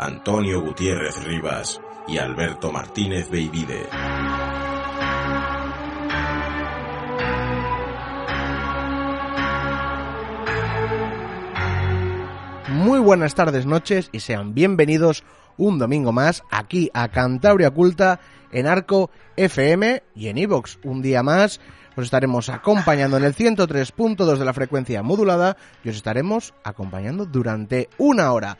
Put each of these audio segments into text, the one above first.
Antonio Gutiérrez Rivas y Alberto Martínez Beivide. Muy buenas tardes, noches y sean bienvenidos un domingo más aquí a Cantabria Oculta en Arco FM y en Evox. Un día más os estaremos acompañando en el 103.2 de la frecuencia modulada y os estaremos acompañando durante una hora.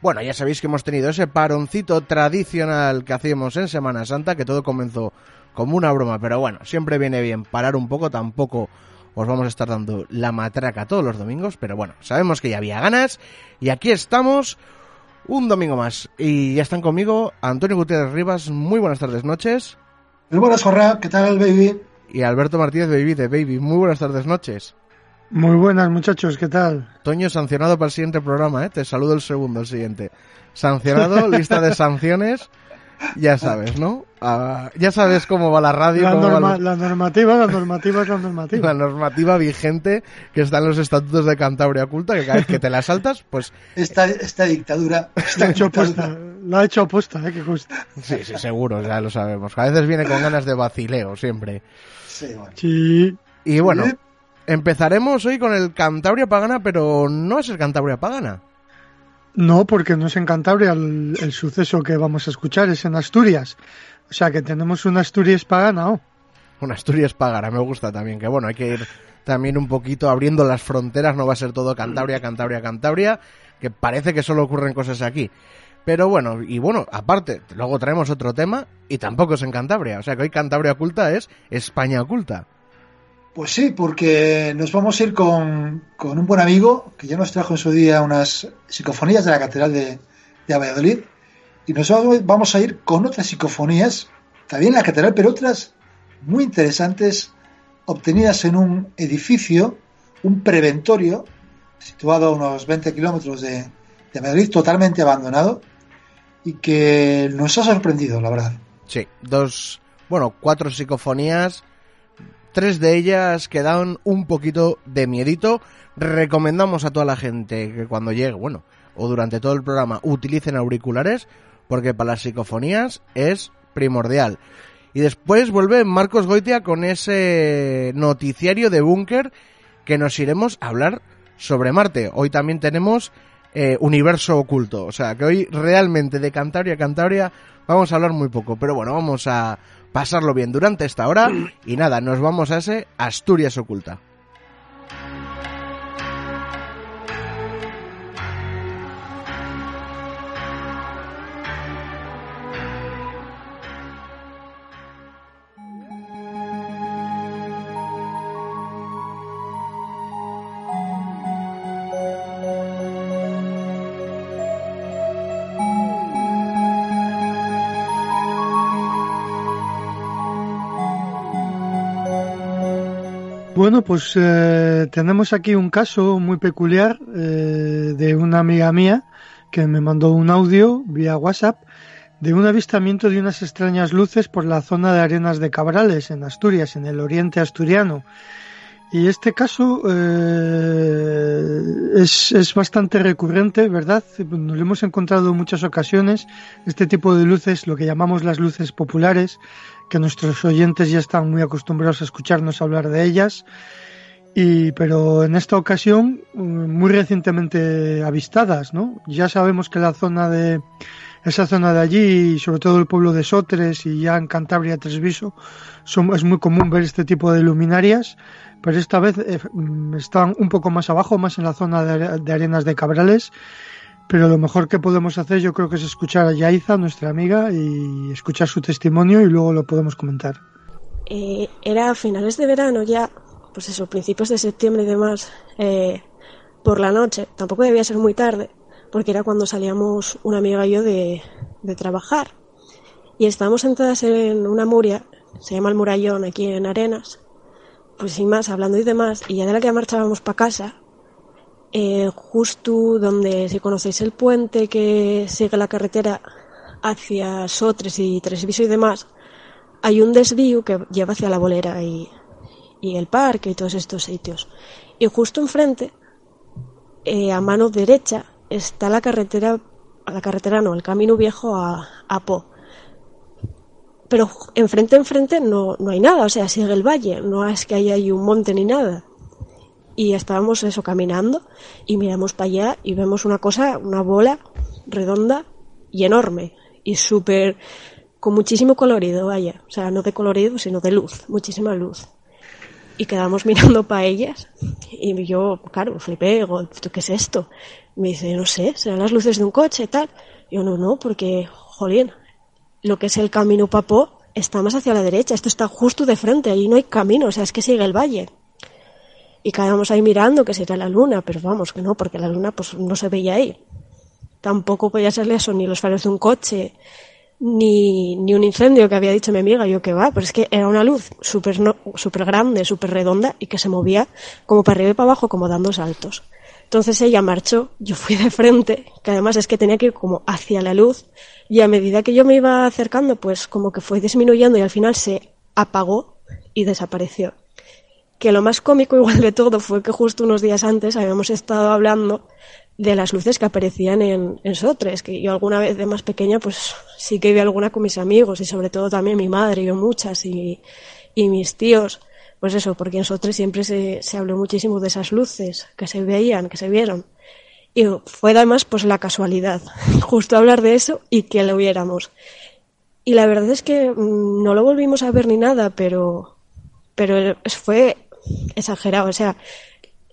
Bueno, ya sabéis que hemos tenido ese paroncito tradicional que hacíamos en Semana Santa, que todo comenzó como una broma, pero bueno, siempre viene bien parar un poco, tampoco os vamos a estar dando la matraca todos los domingos, pero bueno, sabemos que ya había ganas y aquí estamos un domingo más. Y ya están conmigo Antonio Gutiérrez Rivas, muy buenas tardes, noches. Muy buenas, Jorra, ¿qué tal, baby? Y Alberto Martínez, baby, de Baby, muy buenas tardes, noches. Muy buenas, muchachos, ¿qué tal? Toño, sancionado para el siguiente programa, ¿eh? Te saludo el segundo, el siguiente. Sancionado, lista de sanciones, ya sabes, ¿no? Ah, ya sabes cómo va la radio. La, va norma- lo- la normativa, la normativa es la normativa. la normativa vigente que está en los estatutos de Cantabria Oculta, que cada vez que te la saltas, pues Esta, esta dictadura. Esta ha hecho dictadura. apuesta, la ha hecho apuesta, ¿eh? Que consta. sí, sí, seguro, ya lo sabemos. A veces viene con ganas de vacileo, siempre. Sí, bueno. Sí, Y bueno, Sí. Empezaremos hoy con el Cantabria Pagana, pero no es el Cantabria Pagana. no, porque no es en Cantabria el, el suceso que vamos a escuchar, es en Asturias. O sea que tenemos una Asturias pagana, ¿oh? Una Asturias Pagana, me gusta también, que bueno, hay que ir también un poquito abriendo las fronteras, no va a ser todo Cantabria, Cantabria, Cantabria, que parece que solo ocurren cosas aquí. Pero bueno, y bueno, aparte, luego traemos otro tema y tampoco es en Cantabria, o sea que hoy Cantabria Oculta es España Oculta. Pues sí, porque nos vamos a ir con, con un buen amigo que ya nos trajo en su día unas psicofonías de la Catedral de, de Valladolid. Y nos vamos- a ir con otras psicofonías, también en la Catedral, pero otras muy interesantes, obtenidas en un edificio, un preventorio, situado a unos 20 kilómetros de, de Madrid, totalmente abandonado, y que nos ha sorprendido, la verdad. Sí, dos, bueno, cuatro psicofonías, tres de ellas que dan un poquito de miedito. Recomendamos a toda la gente que cuando llegue, bueno, o durante todo el programa, utilicen auriculares, porque para las psicofonías es primordial. Y después vuelve Marcos Goitia con ese noticiario de búnker que nos iremos a hablar sobre Marte. Hoy también tenemos eh, universo oculto. O sea, que hoy realmente de Cantabria a Cantabria vamos a hablar muy poco. Pero bueno, vamos a pasarlo bien durante esta hora. Y nada, nos vamos a ese Asturias oculta. Bueno, pues eh, tenemos aquí un caso muy peculiar eh, de una amiga mía que me mandó un audio vía WhatsApp de un avistamiento de unas extrañas luces por la zona de Arenas de Cabrales, en Asturias, en el oriente asturiano. Y este caso eh, es, es bastante recurrente, ¿verdad? Nos lo hemos encontrado en muchas ocasiones, este tipo de luces, lo que llamamos las luces populares, que nuestros oyentes ya están muy acostumbrados a escucharnos hablar de ellas. Y, pero en esta ocasión, mm, muy recientemente avistadas, ¿no? Ya sabemos que la zona de, esa zona de allí, sobre todo el pueblo de Sotres y ya en Cantabria, Tresviso, son, es muy común ver este tipo de luminarias, pero esta vez eh, mm, están un poco más abajo, más en la zona de, Arenas de Cabrales. Pero lo mejor que podemos hacer yo creo que es escuchar a Yaiza, nuestra amiga, y escuchar su testimonio y luego lo podemos comentar. Eh, era a finales de verano ya, pues eso, principios de septiembre y demás, eh, por la noche, tampoco debía ser muy tarde, porque era cuando salíamos una amiga y yo de, de trabajar. Y estábamos sentadas en una muria, se llama el Murallón aquí en Arenas, pues sin más, hablando y demás, y ya de la que marchábamos para casa, eh, justo donde, si conocéis el puente que sigue la carretera hacia Sotres y Tresviso y demás, hay un desvío que lleva hacia la bolera y, y el parque y todos estos sitios. Y justo enfrente, eh, a mano derecha, está la carretera, la carretera no, el camino viejo a, a Po. Pero enfrente, enfrente no, no hay nada, o sea, sigue el valle, no es que ahí un monte ni nada. Y estábamos eso caminando y miramos para allá y vemos una cosa, una bola redonda y enorme y súper con muchísimo colorido, vaya, o sea, no de colorido, sino de luz, muchísima luz. Y quedamos mirando para ellas y yo, claro, flipé, digo, ¿qué es esto? Me dice, no sé, serán las luces de un coche tal. Yo, no, no, porque, jolín, lo que es el camino Papó está más hacia la derecha, esto está justo de frente, ahí no hay camino, o sea, es que sigue el valle. Y quedamos ahí mirando que sería la luna, pero vamos, que no, porque la luna pues no se veía ahí. Tampoco podía serle eso, ni los faros de un coche, ni, ni un incendio que había dicho mi amiga, yo que va, pero es que era una luz súper no, super grande, súper redonda y que se movía como para arriba y para abajo, como dando saltos. Entonces ella marchó, yo fui de frente, que además es que tenía que ir como hacia la luz, y a medida que yo me iba acercando, pues como que fue disminuyendo y al final se apagó y desapareció. Que lo más cómico igual de todo fue que justo unos días antes habíamos estado hablando de las luces que aparecían en, en Sotres, que yo alguna vez de más pequeña pues sí que vi alguna con mis amigos y sobre todo también mi madre, y yo muchas y, y mis tíos pues eso, porque en Sotres siempre se, se habló muchísimo de esas luces que se veían, que se vieron. Y fue además pues la casualidad, justo hablar de eso y que lo viéramos. Y la verdad es que mm, no lo volvimos a ver ni nada, pero, pero fue exagerado, o sea,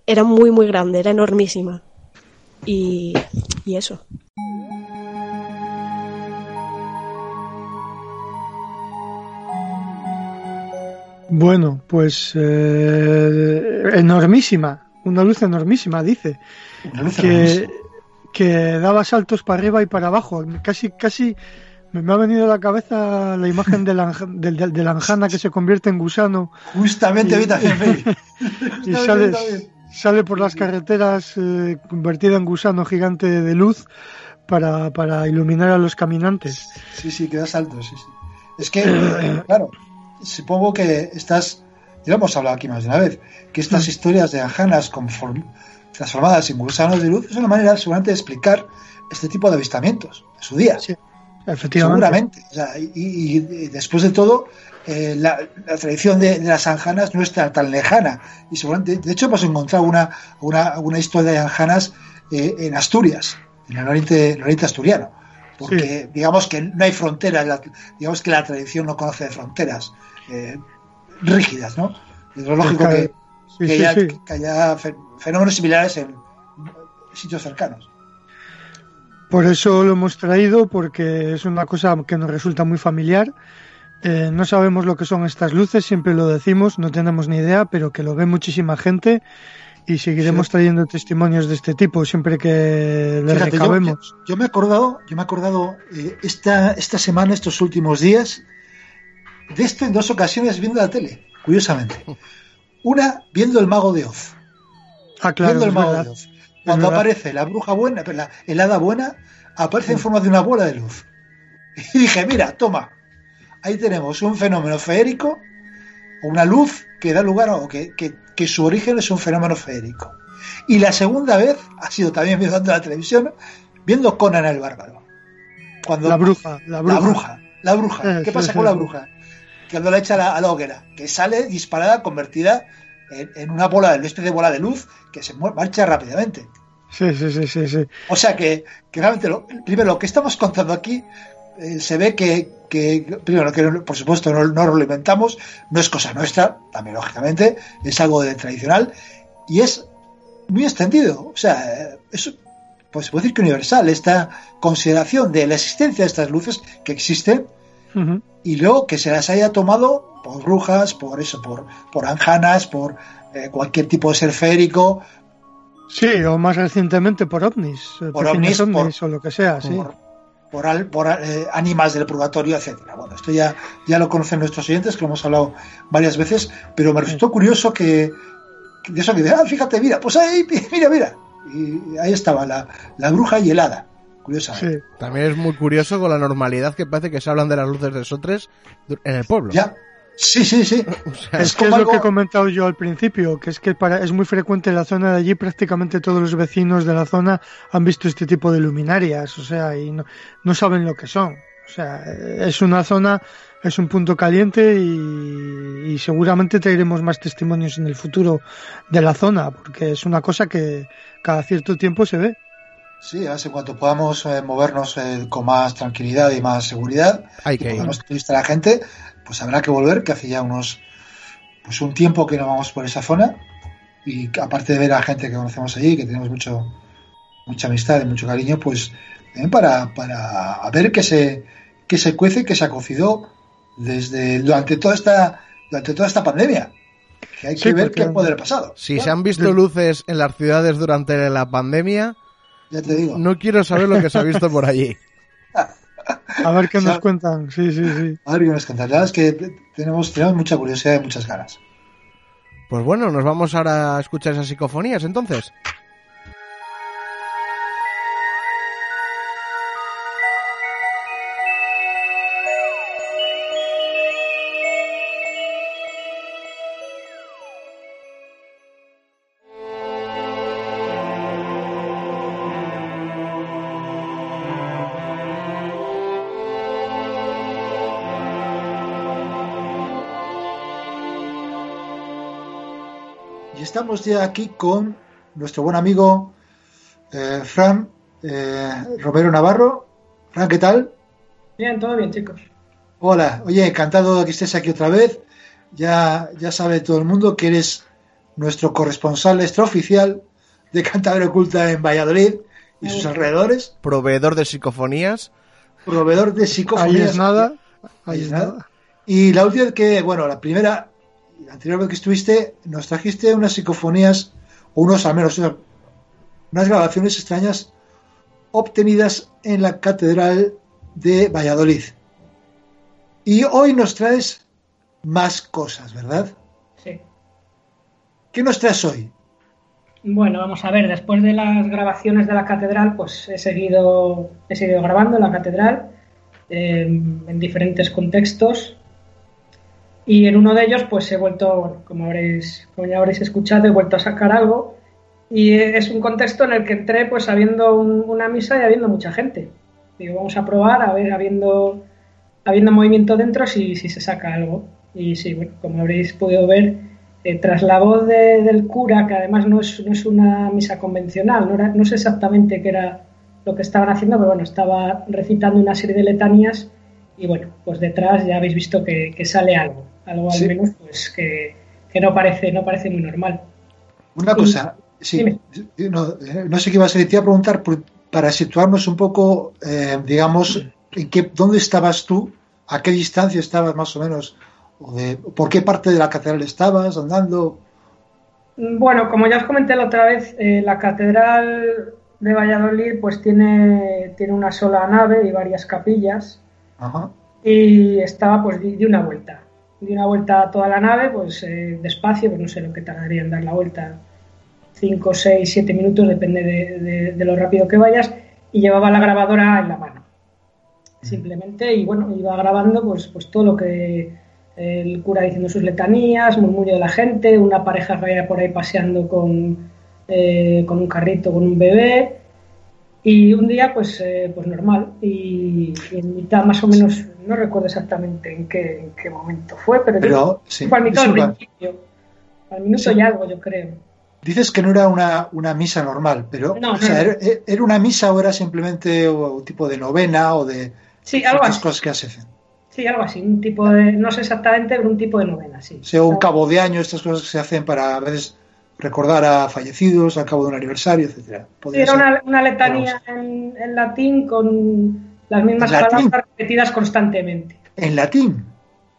era muy, muy grande, era enormísima. Y, y eso. Bueno, pues eh, enormísima, una luz enormísima, dice. que, que daba saltos para arriba y para abajo. Casi, casi me ha venido a la cabeza la imagen de la, de, la anjana que se convierte en gusano. Justamente y, y sale, sale por las carreteras eh, convertida en gusano gigante de luz para, para iluminar a los caminantes. Sí, sí, que da saltos, sí, sí. Es que, claro, supongo que estas, ya lo hemos hablado aquí más de una vez, que estas mm. historias de anjanas transformadas en gusanos de luz es una manera seguramente de explicar este tipo de avistamientos en su día. Sí, efectivamente. Seguramente. y, después de todo, eh, la, tradición de, las anjanas no está tan lejana. Y seguramente, de hecho, hemos encontrado una, una, una historia de anjanas eh, en Asturias, en el oriente, el oriente asturiano porque digamos que no hay fronteras, digamos que la tradición no conoce fronteras eh, rígidas, ¿no? Es lógico que, haya, fenómenos similares en sitios cercanos. Por eso lo hemos traído, porque es una cosa que nos resulta muy familiar. Eh, no sabemos lo que son estas luces, siempre lo decimos, no tenemos ni idea, pero que lo ve muchísima gente y seguiremos trayendo testimonios de este tipo siempre que le recabemos. Yo, me he acordado, yo me he acordado eh, esta, esta semana, estos últimos días, de esto en dos ocasiones viendo la tele, curiosamente. Una viendo el mago de Oz. Ah, claro. Viendo el mago de Oz. Cuando aparece la bruja buena, la helada buena, aparece en forma de una bola de luz. Y dije, mira, toma, ahí tenemos un fenómeno feérico, una luz que da lugar a, o que, que que su origen es un fenómeno feérico. Y la segunda vez ha sido también viendo la televisión, viendo Conan el Bárbaro. Cuando, la bruja, la bruja. La bruja, ¿Qué pasa con la bruja? que no le echa a la, a la hoguera, que sale disparada, convertida en, en una bola, en una especie de bola de luz que se marcha rápidamente. Sí, sí, sí, sí, sí. O sea que, que realmente, lo, primero, lo que estamos contando aquí eh, se ve que, que, primero, que por supuesto no, no lo inventamos, no es cosa nuestra, también lógicamente, es algo de tradicional y es muy extendido. O sea, eh, es, pues se puede decir que universal, esta consideración de la existencia de estas luces que y luego que se las haya tomado por brujas, por eso, por, por anjanas, por eh, cualquier tipo de ser férico, Sí, o más recientemente por ovnis, eh, Por ovnis, o lo que sea, sí. por, al- por, eh, ánimas del purgatorio, etcétera. Bueno, esto ya, ya lo conocen nuestros oyentes, que lo hemos hablado varias veces, pero me resultó curioso que, de eso que ah, fíjate, mira, pues ahí, mira, mira. Y ahí estaba la, la bruja y el hada, curiosamente. Sí. También es muy curioso con la normalidad que parece que se hablan de las luces de Sotres en el pueblo. Ya. Sí, sí, sí. O sea, Es que es lo que he comentado yo al principio, que es que para, es muy frecuente en la zona de allí, prácticamente todos los vecinos de la zona han visto este tipo de luminarias, o sea, y no, no saben lo que son. O sea, es una zona, es un punto caliente y, y seguramente traeremos más testimonios en el futuro de la zona, porque es una cosa que cada cierto tiempo se ve. Sí, en cuanto podamos eh, movernos eh, con más tranquilidad y más seguridad, hay y que ir. podamos a la gente, pues habrá que volver, que hace ya unos, pues un tiempo que no vamos por esa zona, y que aparte de ver a gente que conocemos allí, que tenemos mucho, mucha amistad y mucho cariño, pues también para, para ver qué se, qué se cuece, qué se ha cocido desde, durante toda esta, durante toda esta pandemia. Que hay Sí, que ver qué puede haber pasado. Si se han visto luces en las ciudades durante la pandemia, Ya te digo. no quiero saber lo que se ha visto por allí. A ver qué O sea, nos cuentan. Sí, sí, sí. A ver qué nos cuentan. La verdad es que tenemos, tenemos mucha curiosidad y muchas ganas. Pues bueno, nos vamos ahora a escuchar esas psicofonías entonces. Estamos ya aquí con nuestro buen amigo eh, Fran eh, Romero Navarro. Fran, ¿qué tal? Bien, todo bien, chicos. Hola, oye, encantado de que estés aquí otra vez. Ya, ya sabe todo el mundo que eres nuestro corresponsal extraoficial de Cantabria Oculta en Valladolid y sus alrededores, Proveedor de psicofonías. proveedor de Ahí psicofonías. es nada. Ahí Ahí es nada. Y la última que, bueno, la primera, la anterior vez que estuviste, nos trajiste unas psicofonías, o unos al menos, unas, grabaciones extrañas obtenidas en la Catedral de Valladolid. Y hoy nos traes más cosas, ¿verdad? Sí. ¿Qué nos traes hoy? Bueno, vamos a ver, después de las grabaciones de la catedral, pues he seguido, he seguido grabando en la catedral eh, en diferentes contextos. Y en uno de ellos, pues he vuelto, como, habréis, como ya habréis escuchado, he vuelto a sacar algo. Y es un contexto en el que entré pues habiendo un- una misa y habiendo mucha gente. Digo, vamos a probar, a ver, habiendo, habiendo movimiento dentro, si, si se saca algo. Y sí, bueno, como habréis podido ver, eh, tras la voz de- del cura, que además no es, no es una misa convencional, no, era- no sé exactamente qué era lo que estaban haciendo, pero bueno, estaba recitando una serie de letanías y bueno, pues detrás ya habéis visto que sale algo, algo al Sí. menos pues que, que no parece, no parece muy normal. Una cosa, sí, no, eh, no sé qué ibas a decir, te iba a preguntar por- para situarnos un poco, eh, digamos, en qué, dónde estabas tú, a qué distancia estabas más o menos, o de, por qué parte de la catedral estabas andando. Bueno, como ya os comenté la otra vez, eh, la catedral de Valladolid pues tiene, tiene una sola nave y varias capillas. Ajá. y estaba pues di, di una vuelta di una vuelta a toda la nave pues eh, despacio pues no sé lo que tardaría en dar la vuelta. 5, 6, 7 minutos depende de, de- de lo rápido que vayas y llevaba la grabadora en la mano. Simplemente y bueno iba grabando pues pues todo lo que eh, el cura diciendo sus letanías murmullo de la gente una pareja que vaya por ahí paseando con eh, con un carrito con un bebé y un día, pues, eh, pues normal. Y, y en mitad, más o menos, no recuerdo exactamente en qué, en qué momento fue, pero, pero sí, fue al mitad del principio, al minuto sí. y algo, yo creo. Dices que no era una, una misa normal, pero no, o sea, ¿era, ¿era, una misa o era simplemente un tipo de novena o de sí, algo así. cosas que hacen? Sí, algo así, un tipo de, no sé exactamente, pero un tipo de novena, sí. O sea, un cabo de año, estas cosas que se hacen para a veces recordar a fallecidos al cabo de un aniversario, etcétera. Sí, era una, una, letanía en, en, latín con las mismas palabras repetidas constantemente. ¿En latín?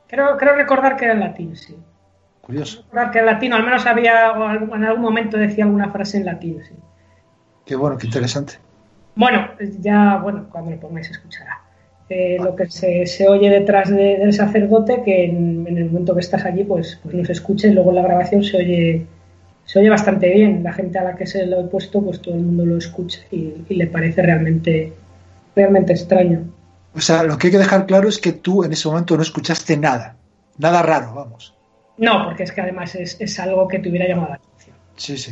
Creo, creo recordar que era en latín, sí. Curioso. Recordar que en latín, al menos había, en algún momento decía alguna frase en latín, sí. Qué bueno, qué interesante. Bueno, ya, bueno, cuando lo pongáis escuchará. Eh, lo que se, se oye detrás de, del sacerdote, que en, en, el momento que estás allí, pues, pues no se escucha y luego en la grabación se oye se oye bastante bien. La gente a la que se lo he puesto, pues todo el mundo lo escucha y, y, le parece realmente, realmente extraño. O sea, lo que hay que dejar claro es que tú en ese momento no escuchaste nada, nada raro, vamos. No, porque es que además es, es algo que te hubiera llamado la atención. Sí, sí.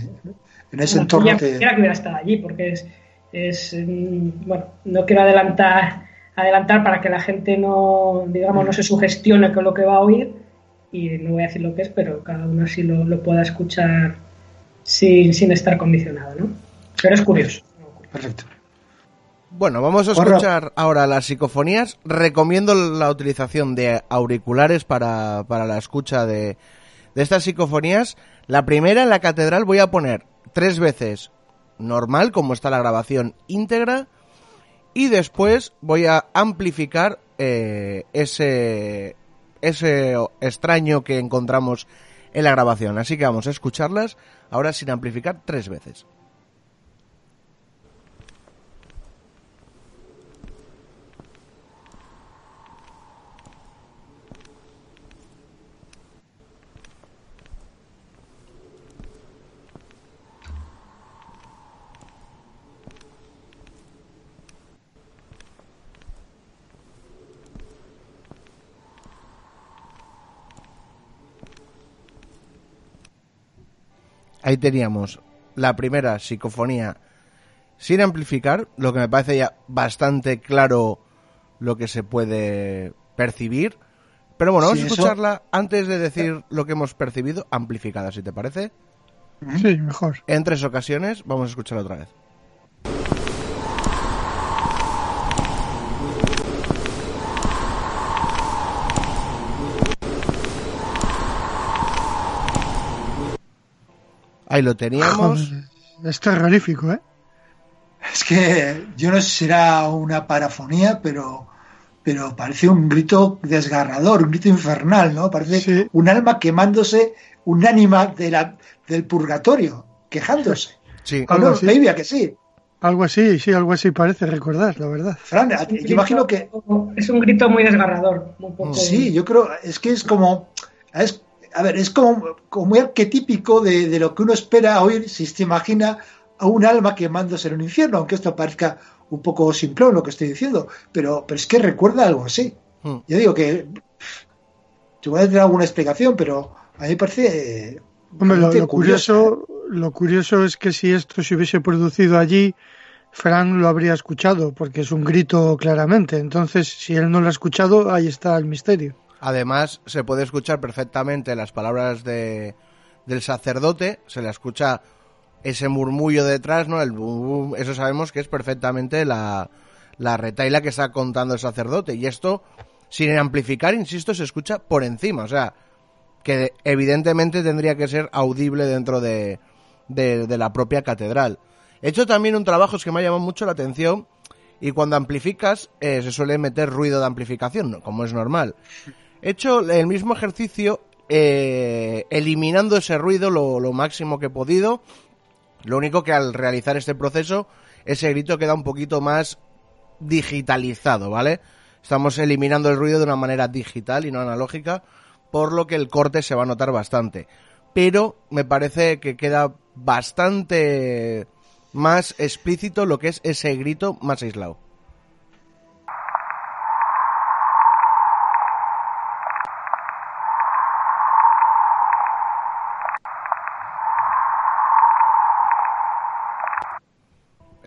En ese entorno te... Quisiera que hubiera estado allí, porque es, es, bueno, no quiero adelantar, adelantar para que la gente no, digamos, no se sugestione con lo que va a oír y no voy a decir lo que es, pero cada uno sí lo, lo pueda escuchar sin, sin estar condicionado, ¿no? Pero es curioso. Perfecto. Bueno, vamos a escuchar ahora las psicofonías. Recomiendo la utilización de auriculares para, para la escucha de, de estas psicofonías. La primera en la catedral voy a poner tres veces normal, como está la grabación íntegra, y después voy a amplificar eh, ese, ese extraño que encontramos en la grabación. Así que vamos a escucharlas ahora sin amplificar tres veces. Ahí teníamos la primera psicofonía sin amplificar, lo que me parece ya bastante claro lo que se puede percibir. Pero bueno, vamos sí, a escucharla eso... antes de decir lo que hemos percibido, amplificada, si te parece. Sí, mejor. En tres ocasiones, vamos a escucharla otra vez. Ahí lo teníamos. Joder, es terrorífico, ¿eh? Es que yo no sé si será una parafonía, pero, pero parece un grito desgarrador, un grito infernal, ¿no? Parece sí. un alma quemándose, un ánima de la, del purgatorio, quejándose. Sí, algo así. Baby, que sí. Algo así, sí, algo así parece recordar, la verdad. Fran, yo grito, imagino que... Es un grito muy desgarrador. Un poco... Sí, yo creo, es que es como... Es, a ver, es como, como muy arquetípico de, de, lo que uno espera oír si se imagina a un alma quemándose en un infierno, aunque esto parezca un poco simplón lo que estoy diciendo, pero, pero es que recuerda algo así. Hmm. Yo digo que a tener alguna explicación, pero a mí me parece... Eh, Hombre, lo, lo curioso, lo curioso es que si esto se hubiese producido allí, Frank lo habría escuchado, porque es un grito claramente. Entonces, si él no lo ha escuchado, ahí está el misterio. Además, se puede escuchar perfectamente las palabras de, del sacerdote, se le escucha ese murmullo detrás, ¿no? El boom, eso sabemos que es perfectamente la, la retaila que está contando el sacerdote. Y esto, sin amplificar, insisto, se escucha por encima. O sea, que evidentemente tendría que ser audible dentro de, de, la propia catedral. He hecho también un trabajo que me ha llamado mucho la atención y cuando amplificas eh, se suele meter ruido de amplificación, como es normal. He hecho el mismo ejercicio eh, eliminando ese ruido lo, lo, máximo que he podido. Lo único que al realizar este proceso, ese grito queda un poquito más digitalizado, ¿vale? Estamos eliminando el ruido de una manera digital y no analógica, por lo que el corte se va a notar bastante. Pero me parece que queda bastante más explícito lo que es ese grito más aislado.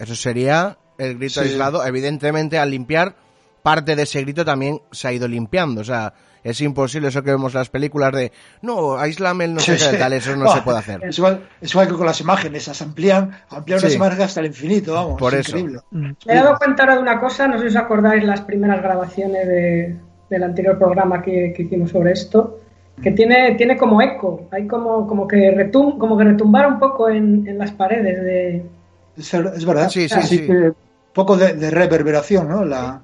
Eso sería el grito sí. aislado. Evidentemente, al limpiar, parte de ese grito también se ha ido limpiando. O sea, es imposible eso que vemos en las películas de no, aíslame el no sé qué tal, eso no, se puede hacer. Es igual, es igual, que con las imágenes, las amplían, amplían las imágenes hasta el infinito, vamos. Por es eso. increíble. Me he dado cuenta ahora de una cosa, no sé si os acordáis las primeras grabaciones de, del anterior programa que, que, hicimos sobre esto, que tiene, tiene como eco, hay como, como, que, retum, como que retumbar un poco en, en las paredes de... Es, verdad, sí, sí, Así sí. que un poco de, de reverberación, ¿no? La...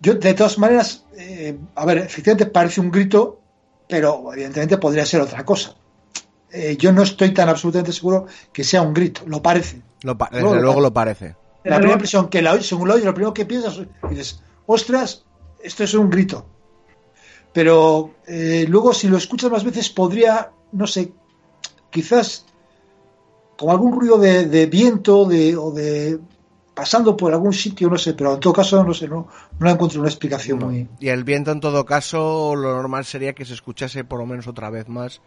Yo, de todas maneras, eh, a ver, efectivamente parece un grito, pero evidentemente podría ser otra cosa. Eh, yo no estoy tan absolutamente seguro que sea un grito, lo parece. Lo pa desde luego, luego lo parece. La primera impresión que la según lo oyes, lo primero que piensas dices, ostras, esto es un grito. Pero eh, luego, si lo escuchas más veces, podría, no sé, quizás como algún ruido de, de viento de, o de pasando por algún sitio, no sé, pero en todo caso, no sé, no, no encuentro una explicación no. muy. Y el viento, en todo caso, lo normal sería que se escuchase por lo menos otra vez más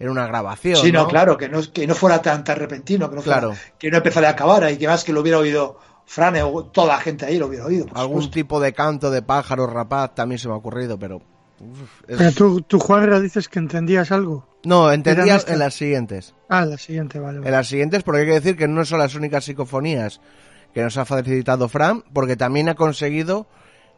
en una grabación. Sí, no, ¿no? claro, que no, que no fuera tan, tan repentino, que no, fuera, Claro. que no empezara a acabar y que más que lo hubiera oído Frane o toda la gente ahí lo hubiera oído. Algún supuesto. tipo de canto de pájaro rapaz también se me ha ocurrido, pero. Uf, es- Pero tú, tú, Juanra, dices que entendías algo. No, entendía Eran estas. en las siguientes. Ah, la siguiente, vale. En las siguientes, porque hay que decir que no son las únicas psicofonías que nos ha facilitado Fran, porque también ha conseguido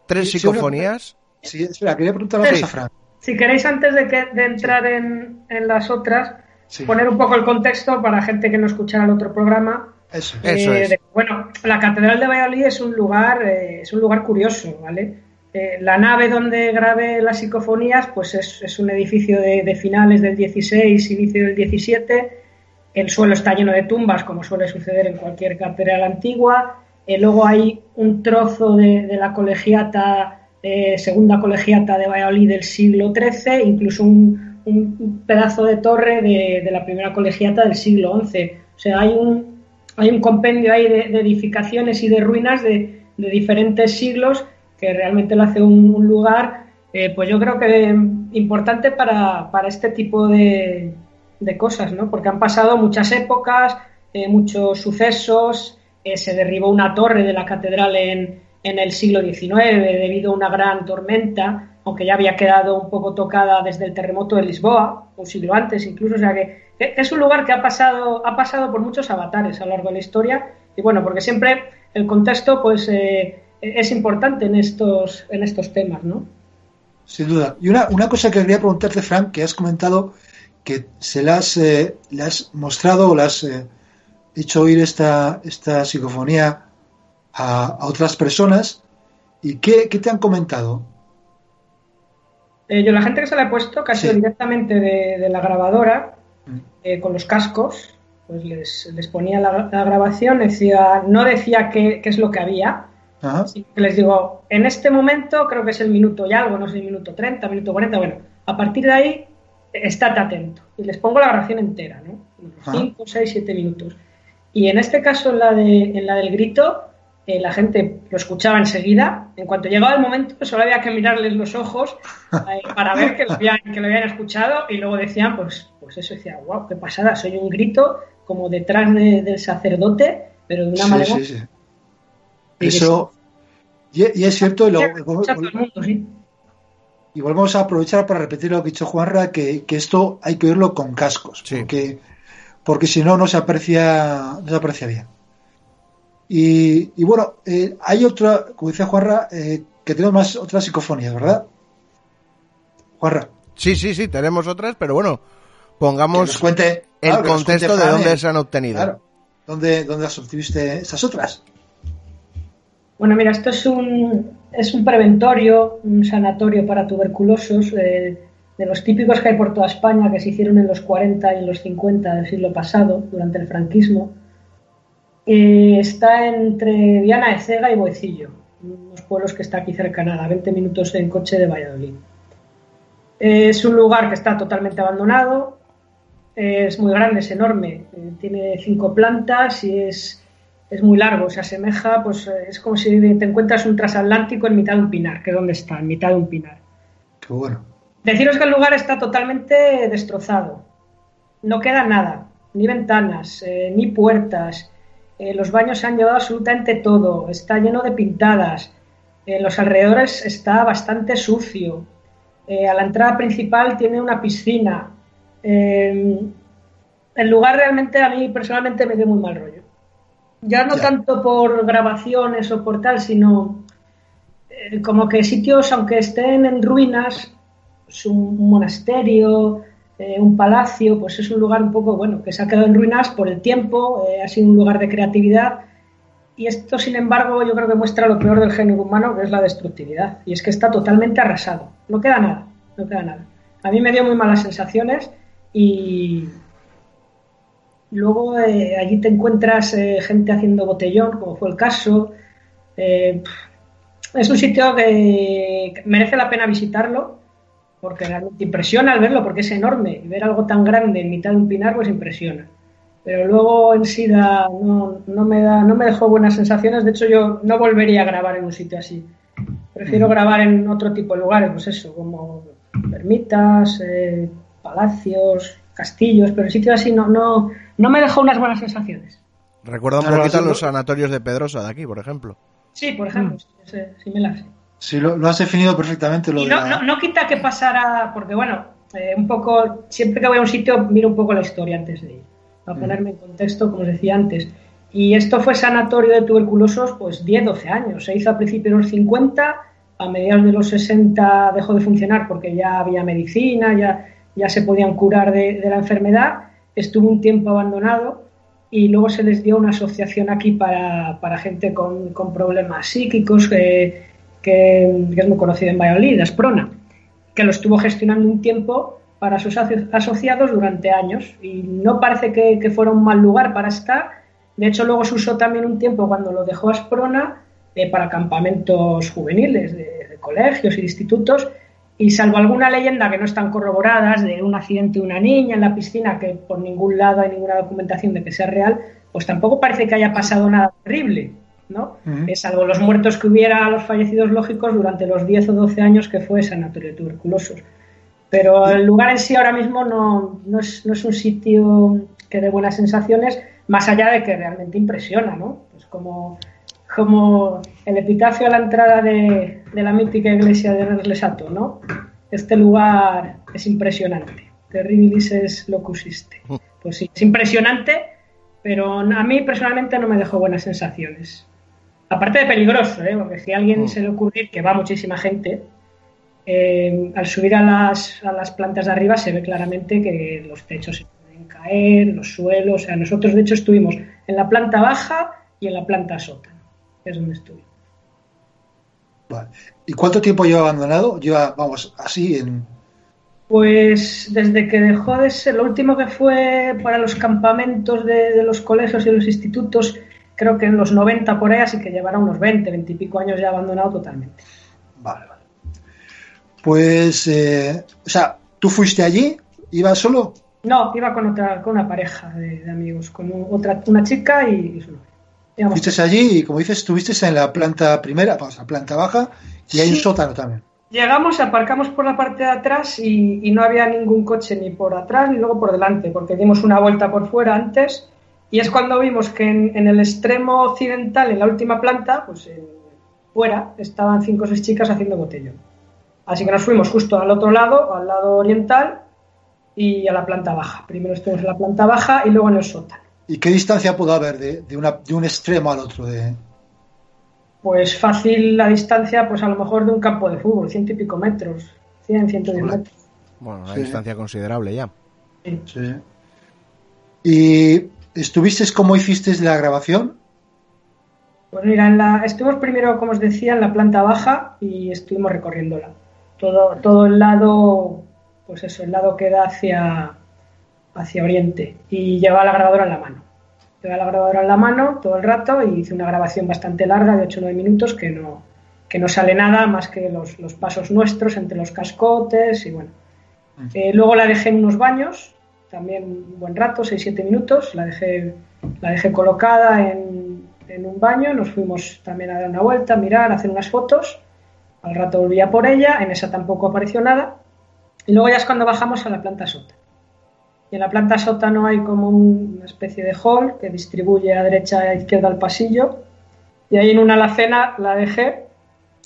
tres Sí, sí, una- psicofonías. Sí, espera, quería preguntar una Fran. Si queréis, antes de, que, de entrar en, en las otras, Sí, poner un poco el contexto para gente que no escuchara el otro programa. eso. Eso Eh, es. de- bueno, la Catedral de Valladolid es un lugar, eh, es un lugar curioso, ¿vale? Eh, la nave donde grabé las psicofonías, pues es, es un edificio de, finales del 16, inicio del 17. El suelo está lleno de tumbas, como suele suceder en cualquier catedral antigua. Eh, luego hay un trozo de, de la colegiata, eh, segunda colegiata de Valladolid del siglo XIII, incluso un, un pedazo de torre de, de la primera colegiata del siglo XI. O sea, hay un, hay un compendio ahí de, edificaciones y de ruinas de, diferentes siglos que realmente lo hace un, un lugar, eh, pues yo creo que importante para, para este tipo de, de, cosas, ¿no? Porque han pasado muchas épocas, eh, muchos sucesos, eh, se derribó una torre de la catedral en, en el siglo XIX debido a una gran tormenta, aunque ya había quedado un poco tocada desde el terremoto de Lisboa, un siglo antes incluso, o sea que es un lugar que ha pasado, ha pasado por muchos avatares a lo largo de la historia y bueno, porque siempre el contexto pues eh, es importante en estos, en estos temas, ¿no? Sin duda. Y una, una cosa que quería preguntarte, Frank, que has comentado que se las eh, le has mostrado o le has eh, hecho oír esta, esta psicofonía a, a otras personas y qué, qué, te han comentado. Eh, yo la gente que se la he puesto, que ha sido sí. directamente de, de, la grabadora, mm. con los cascos, pues les, les ponía la, la, grabación, decía, no decía qué, qué es lo que había, Así que les digo, en este momento creo que es el minuto y algo, no sé, minuto 30, minuto 40, bueno, a partir de ahí estate atento. Y les pongo la grabación entera, ¿no? 5, 6, 7 minutos. Y en este caso, en la, de, en la del grito, eh, la gente lo escuchaba enseguida. En cuanto llegaba el momento, solo había que mirarles los ojos eh, para ver que lo, habían, que lo habían escuchado y luego decían, pues, pues eso, decía, wow, qué pasada, soy un grito como detrás de, del sacerdote, pero de una sí, manera... Sí, sí. Eso, y, y, es cierto, y, lo, y, volvemos a aprovechar para repetir lo que ha dicho Juanra, que, que esto hay que oírlo con cascos, sí. porque, porque si no, no se aprecia, no se aprecia bien. Y, y bueno, eh, hay otra, como decía Juanra, eh, que tenemos más otras psicofonías, ¿verdad? Juanra. Sí, sí, sí, tenemos otras, pero bueno, pongamos cuente, el claro, contexto de dónde se han obtenido. Claro. ¿Dónde, ¿Dónde las obtuviste esas otras? Bueno, mira, esto es un, es un preventorio, un sanatorio para tuberculosos, eh, de los típicos que hay por toda España, que se hicieron en los 40 y en los 50 del siglo pasado, durante el franquismo. Eh, está entre Viana de Cega y Boecillo, unos pueblos que está aquí cerca, nada, 20 minutos en coche de Valladolid. Es un lugar que está totalmente abandonado, es muy grande, es enorme, eh, tiene cinco plantas y es es muy largo, se asemeja, pues es como si te encuentras un transatlántico en mitad de un pinar, que es donde está, en mitad de un pinar. Qué bueno. Deciros que el lugar está totalmente destrozado. No queda nada, ni ventanas, eh, ni puertas. Eh, los baños se han llevado absolutamente todo. Está lleno de pintadas. En los alrededores está bastante sucio. Eh, a la entrada principal tiene una piscina. Eh, el lugar realmente a mí personalmente me dio muy mal rollo. Ya no tanto por grabaciones o por tal, sino eh, como que sitios, aunque estén en ruinas, es un monasterio, un palacio, pues es un lugar un poco, bueno, que se ha quedado en ruinas por el tiempo, ha sido un lugar de creatividad y esto, sin embargo, yo creo que muestra lo peor del género humano, que es la destructividad. Y es que está totalmente arrasado. No queda nada, no queda nada. A mí me dio muy malas sensaciones y luego eh, allí te encuentras eh, gente haciendo botellón, como fue el caso. Eh, es un sitio que merece la pena visitarlo porque realmente impresiona al verlo, porque es enorme. Y ver algo tan grande en mitad de un pinar, pues impresiona pero luego en SIDA no, no, me da, no me dejó buenas sensaciones. De hecho, yo no volvería a grabar en un sitio así. Prefiero grabar en otro tipo de lugares, pues eso, como ermitas, palacios, castillos, pero en sitios así no, no, no me dejó unas buenas sensaciones. Recuerda un poquito los sanatorios de Pedrosa de aquí, por ejemplo. Sí, por ejemplo, mm. sí, me la sé. Sí, lo, has definido perfectamente. Lo y no, no, quita que pasara, porque bueno, eh, un poco, siempre que voy a un sitio miro un poco la historia antes de ir a ponerme en contexto, como os decía antes. Y esto fue sanatorio de tuberculosos pues 10, 12 años. Se hizo a principios de los 50, a mediados de los 60 dejó de funcionar porque ya había medicina, ya, ya se podían curar de, la enfermedad. Estuvo un tiempo abandonado y luego se les dio una asociación aquí para, para gente con, con, problemas psíquicos que, que, que, es muy conocida en Valladolid, Asprona, que lo estuvo gestionando un tiempo para sus asociados durante años y no parece que, fuera un mal lugar para estar. De hecho, luego se usó también un tiempo cuando lo dejó Asprona eh, para campamentos juveniles de, colegios y de institutos y salvo alguna leyenda que no están corroboradas de un accidente de una niña en la piscina que por ningún lado hay ninguna documentación de que sea real, pues tampoco parece que haya pasado nada terrible, ¿no? salvo los muertos que hubiera, los fallecidos lógicos durante los 10 o 12 años que fue sanatorio de tuberculosos. Pero el lugar en sí ahora mismo no, no, es, no, es, un sitio que dé buenas sensaciones, más allá de que realmente impresiona, ¿no? Es como, como el epitafio a la entrada de, de la mítica iglesia de Reslesato, ¿no? Este lugar es impresionante. Terribilis es locusiste. Pues sí, es impresionante, pero a mí personalmente no me dejó buenas sensaciones. Aparte de peligroso, ¿eh? porque si a alguien mm. se le ocurre que va muchísima gente, eh, al subir a las, a las, plantas de arriba se ve claramente que los techos se pueden caer, los suelos. O sea, nosotros de hecho estuvimos en la planta baja y en la planta sótano. Es donde estuvimos. Vale. ¿Y cuánto tiempo lleva abandonado? Lleva, vamos, así en. Pues desde que dejó de ser, lo último que fue para los campamentos de, de los colegios y los institutos, creo que en los 90 por ahí, así que llevará unos 20, 20 y pico años ya abandonado totalmente. Vale, vale. Pues, eh, o sea, ¿tú fuiste allí? ¿Ibas solo? No, iba con otra, con una pareja de, amigos, con otra, una chica y, su novio. Fuiste allí y, como dices, estuviste en la planta primera, pues, la planta baja, y hay un sótano también. Llegamos, aparcamos por la parte de atrás y, no había ningún coche ni por atrás ni luego por delante, porque dimos una vuelta por fuera antes y es cuando vimos que en, el extremo occidental, en la última planta, pues fuera, estaban cinco o seis chicas haciendo botellón. Así que nos fuimos justo al otro lado, al lado oriental y a la planta baja. Primero estuvimos en la planta baja y luego en el sótano. ¿Y qué distancia pudo haber de, de, un extremo al otro? De... Pues fácil la distancia, pues a lo mejor de un campo de fútbol, ciento y pico metros, 100, 110 metros. Bueno, una distancia considerable ya. Sí. ¿Y estuviste cómo hiciste la grabación? Pues mira, en la, estuvimos primero, como os decía, en la planta baja y estuvimos recorriéndola todo, todo el lado, pues eso, el lado que da hacia, hacia oriente y lleva la grabadora en la mano. Lleva la grabadora en la mano todo el rato y hice una grabación bastante larga de 8 o 9 minutos que no, que no sale nada más que los, los pasos nuestros entre los cascotes y bueno. Eh, luego la dejé en unos baños, también un buen rato, 6-7 minutos, la dejé, la dejé colocada en, en un baño, nos fuimos también a dar una vuelta, a mirar, a hacer unas fotos al rato volvía por ella, en esa tampoco apareció nada. Y luego ya es cuando bajamos a la planta sota. Y en la planta sota no hay como una especie de hall que distribuye a derecha e izquierda el pasillo. Y ahí en una alacena la dejé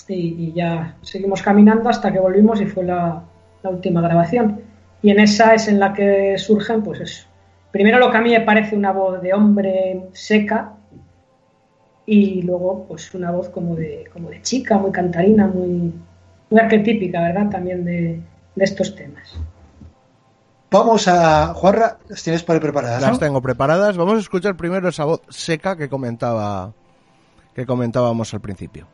y, ya seguimos caminando hasta que volvimos y fue la, última grabación. Y en esa es en la que surgen, pues eso. Primero lo que a mí me parece una voz de hombre seca y luego pues una voz como de, como de chica, muy cantarina, muy, muy arquetípica, ¿verdad? También de, estos temas. Vamos a. Juanra, ¿las tienes para preparadas? Las tengo preparadas. Vamos a escuchar primero esa voz seca que comentaba que comentábamos al principio.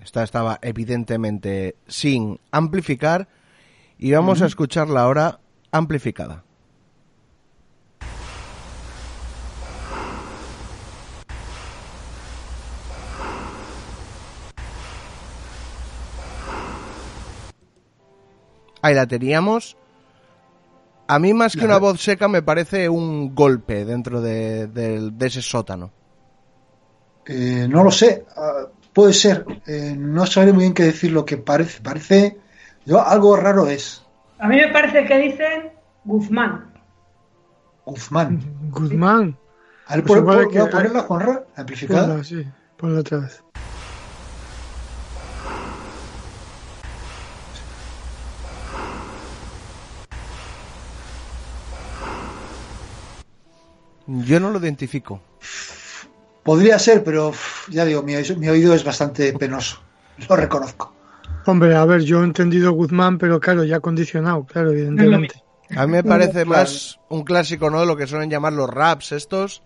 Esta estaba evidentemente sin amplificar y vamos a escucharla ahora amplificada. Ahí la teníamos. A mí más que una voz seca me parece un golpe dentro de, ese sótano. Eh, no lo sé. Ah, Puede ser, eh, no sabré muy bien qué decir lo que parece. Parece, yo, algo raro es. A mí me parece que dicen Guzmán. Guzmán. Guzmán. A ver, pues ¿puedo, que, ponerla, Juanra? Amplificada. Ponla, sí, ponla otra vez. Yo no lo identifico. Podría ser, pero ya digo, mi, oído es bastante penoso. Lo reconozco. Hombre, a ver, yo he entendido Guzmán, pero claro, ya condicionado, claro, evidentemente. A mí me parece más un clásico, ¿no? Lo que suelen llamar los raps estos.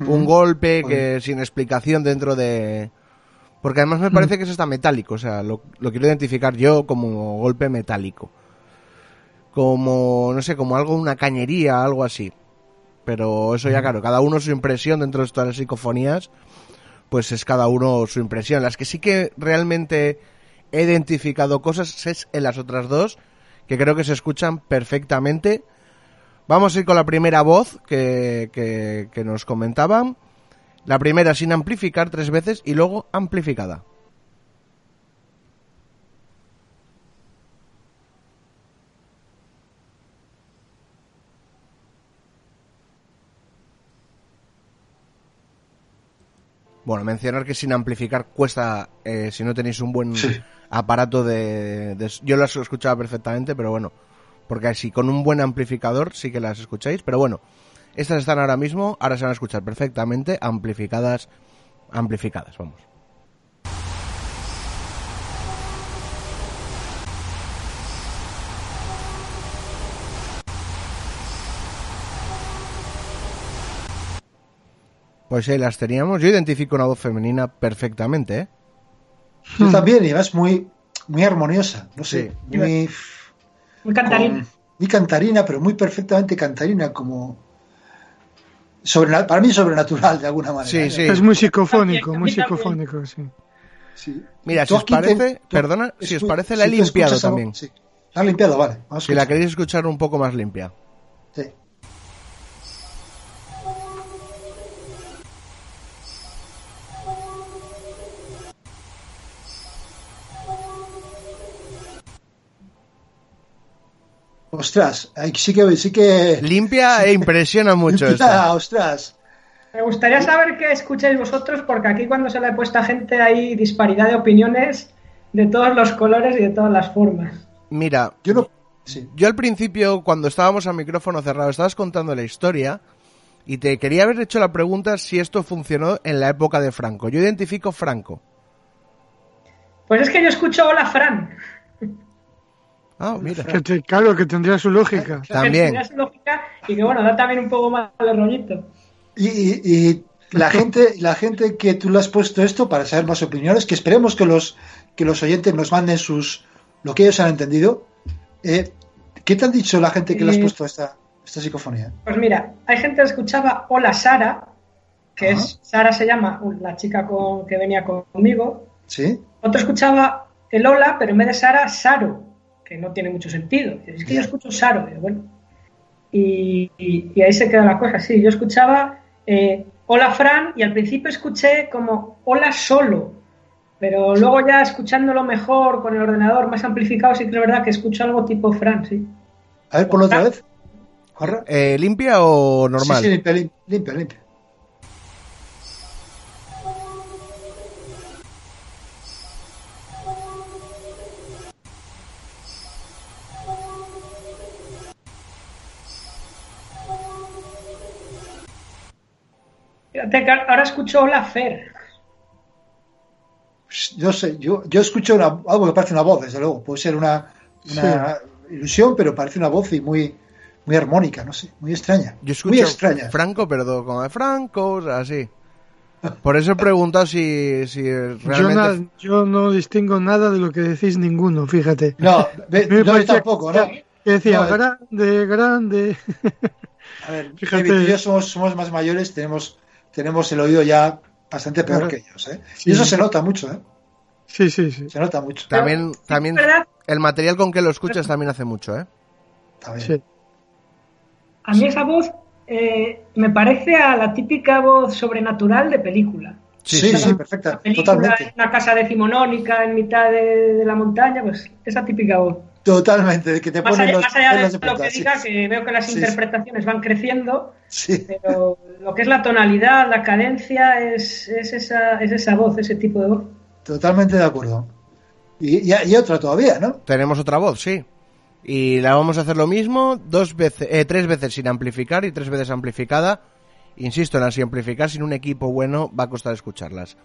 Un golpe que sin explicación dentro de... Porque además me parece que es hasta metálico, o sea, lo, lo quiero identificar yo como golpe metálico. Como, no sé, como algo, una cañería, algo así. Pero eso ya, claro, cada uno su impresión dentro de estas las psicofonías, pues es cada uno su impresión. Las que sí que realmente he identificado cosas es en las otras dos, que creo que se escuchan perfectamente. Vamos a ir con la primera voz que, que, que nos comentaban. La primera sin amplificar tres veces y luego amplificada. Bueno, mencionar que sin amplificar cuesta, eh, si no tenéis un buen aparato de, Yo las escuchaba perfectamente, pero bueno, porque así con un buen amplificador sí que las escucháis, pero bueno, estas están ahora mismo, ahora se van a escuchar perfectamente, amplificadas, amplificadas, vamos. Pues ahí las teníamos. Yo identifico una voz femenina perfectamente, ¿eh? Yo también, y además muy, muy armoniosa, no sé, muy... Muy cantarina. muy cantarina, pero muy perfectamente cantarina, como... Sobre, para mí sobrenatural, de alguna manera. Sí, ¿eh? sí. Es muy psicofónico, muy psicofónico, sí. sí. Mira, si os parece, perdona, si os parece la he limpiado también. Sí, la he limpiado, vale. si la queréis escuchar un poco más limpia. Sí. Ostras, sí que, sí que... Limpia e impresiona mucho Limpia, ostras. Me gustaría saber qué escucháis vosotros, porque aquí cuando se le ha puesto a gente hay disparidad de opiniones de todos los colores y de todas las formas. Mira, yo, no... yo al principio, cuando estábamos a micrófono cerrado, estabas contando la historia y te quería haber hecho la pregunta si esto funcionó en la época de Franco. Yo identifico Franco. Pues es que yo escucho Hola Fran. Ah, mira. claro, que tendría su lógica. También. Tendría su lógica y que bueno, da también un poco más de rollito. Y, la gente, la gente que tú le has puesto esto para saber más opiniones, que esperemos que los que los oyentes nos manden sus lo que ellos han entendido. Eh, ¿Qué te han dicho la gente que le has eh, puesto esta, esta psicofonía? Pues mira, hay gente que escuchaba Hola Sara, que es Sara se llama la chica con, que venía conmigo. Sí. Otro escuchaba el Hola, pero en vez de Sara, Saro no tiene mucho sentido. Es que yo escucho Saro, bueno. Y, ahí se queda la cosa, sí. Yo escuchaba eh, Hola Fran y al principio escuché como Hola Solo. Pero luego ya escuchándolo mejor con el ordenador más amplificado, sí que es verdad que escucho algo tipo Fran, sí. A ver, ponlo otra vez. Eh, ¿Limpia o normal? Sí, sí, limpia, lim- limpia, limpia. Fíjate que ahora escucho Hola Fer. Yo sé, yo, yo escucho una- algo que parece una voz, desde luego. Puede ser una, una ilusión, pero parece una voz y muy, muy armónica, no sé, muy extraña. Yo muy extraña. Franco, pero como de Franco, o sea, así. Por eso he preguntado si, si Yo, realmente... na- yo no distingo nada de lo que decís ninguno, fíjate. No, ve- Me no, tampoco, ¿no? Que decía, No, eh. grande, grande. A ver, Fíjate. David y yo somos, somos más mayores, tenemos, tenemos el oído ya bastante peor Claro. que ellos, ¿eh? Sí. Y eso se nota mucho, ¿eh? Sí, sí, sí. Se nota mucho. También, también el material con que lo escuchas también hace mucho, ¿eh? También. sí. A mí esa voz eh, me parece a la típica voz sobrenatural de película. Sí, Sí, perfecta, película totalmente. en una casa decimonónica en mitad de, de la montaña, pues esa típica voz. Totalmente, de que te Más ponen allá, los más allá de pelos de lo punta, que sí. diga, que veo que las Sí, sí. interpretaciones van creciendo, Sí, pero lo que es la tonalidad, la cadencia, es, es, esa, es esa voz, ese tipo de voz. totalmente de acuerdo. Y, y, y otra todavía, ¿no? Tenemos otra voz, sí. Y la vamos a hacer lo mismo, dos veces, eh, tres veces sin amplificar y tres veces amplificada. Insisto en así amplificar sin un equipo bueno va a costar escucharlas.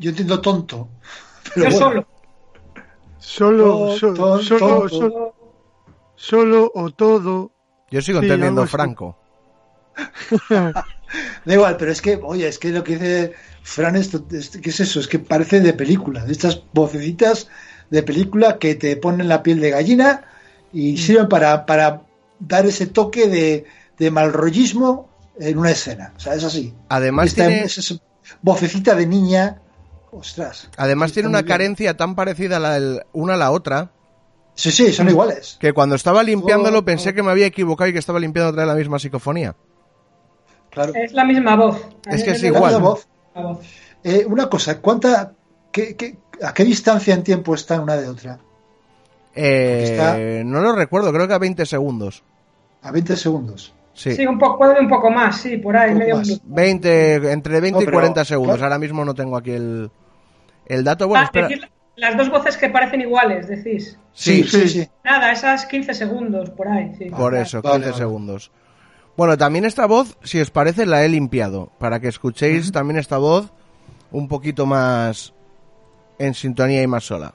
Yo entiendo tonto. Pero Yo bueno, solo. Solo, solo, solo, solo o todo. Yo sigo Sí, entendiendo. Franco. Da igual, pero es que, oye, es que lo que dice Fran, es, es- ¿qué es eso? Es que parece de película, de estas vocecitas de película que te ponen la piel de gallina y sirven para, para dar ese toque de, de malrollismo en una escena. O sea, es así. Además Esta tiene, es esa vocecita de niña. Ostras. además Está tiene una carencia tan parecida a la del- una a la otra Sí, sí, son iguales. que cuando estaba limpiándolo Oh, pensé oh. que me había equivocado y que estaba limpiando otra vez la misma psicofonía. Claro. Es la misma voz. Es que es la igual. La voz. misma voz. Eh, una cosa, ¿cuánta, qué, qué- ¿a qué distancia en tiempo están una de otra? Eh, Está- No lo recuerdo, creo que a 20 segundos. A 20 segundos. Sí. Sí, un poco, puede un poco más, sí, por ahí, medio más. minuto. 20, entre 20 No, y pero, 40 segundos. claro. Ahora mismo no tengo aquí el, el dato. Bueno, Ah, espera. decir las dos voces que parecen iguales, decís. Sí, Sí, sí, sí. Nada, esas 15 segundos por ahí. Sí. Por eso, Vale, 15 vale. segundos. Bueno, también esta voz, si os parece, la he limpiado. Para que escuchéis también esta voz un poquito más en sintonía y más sola.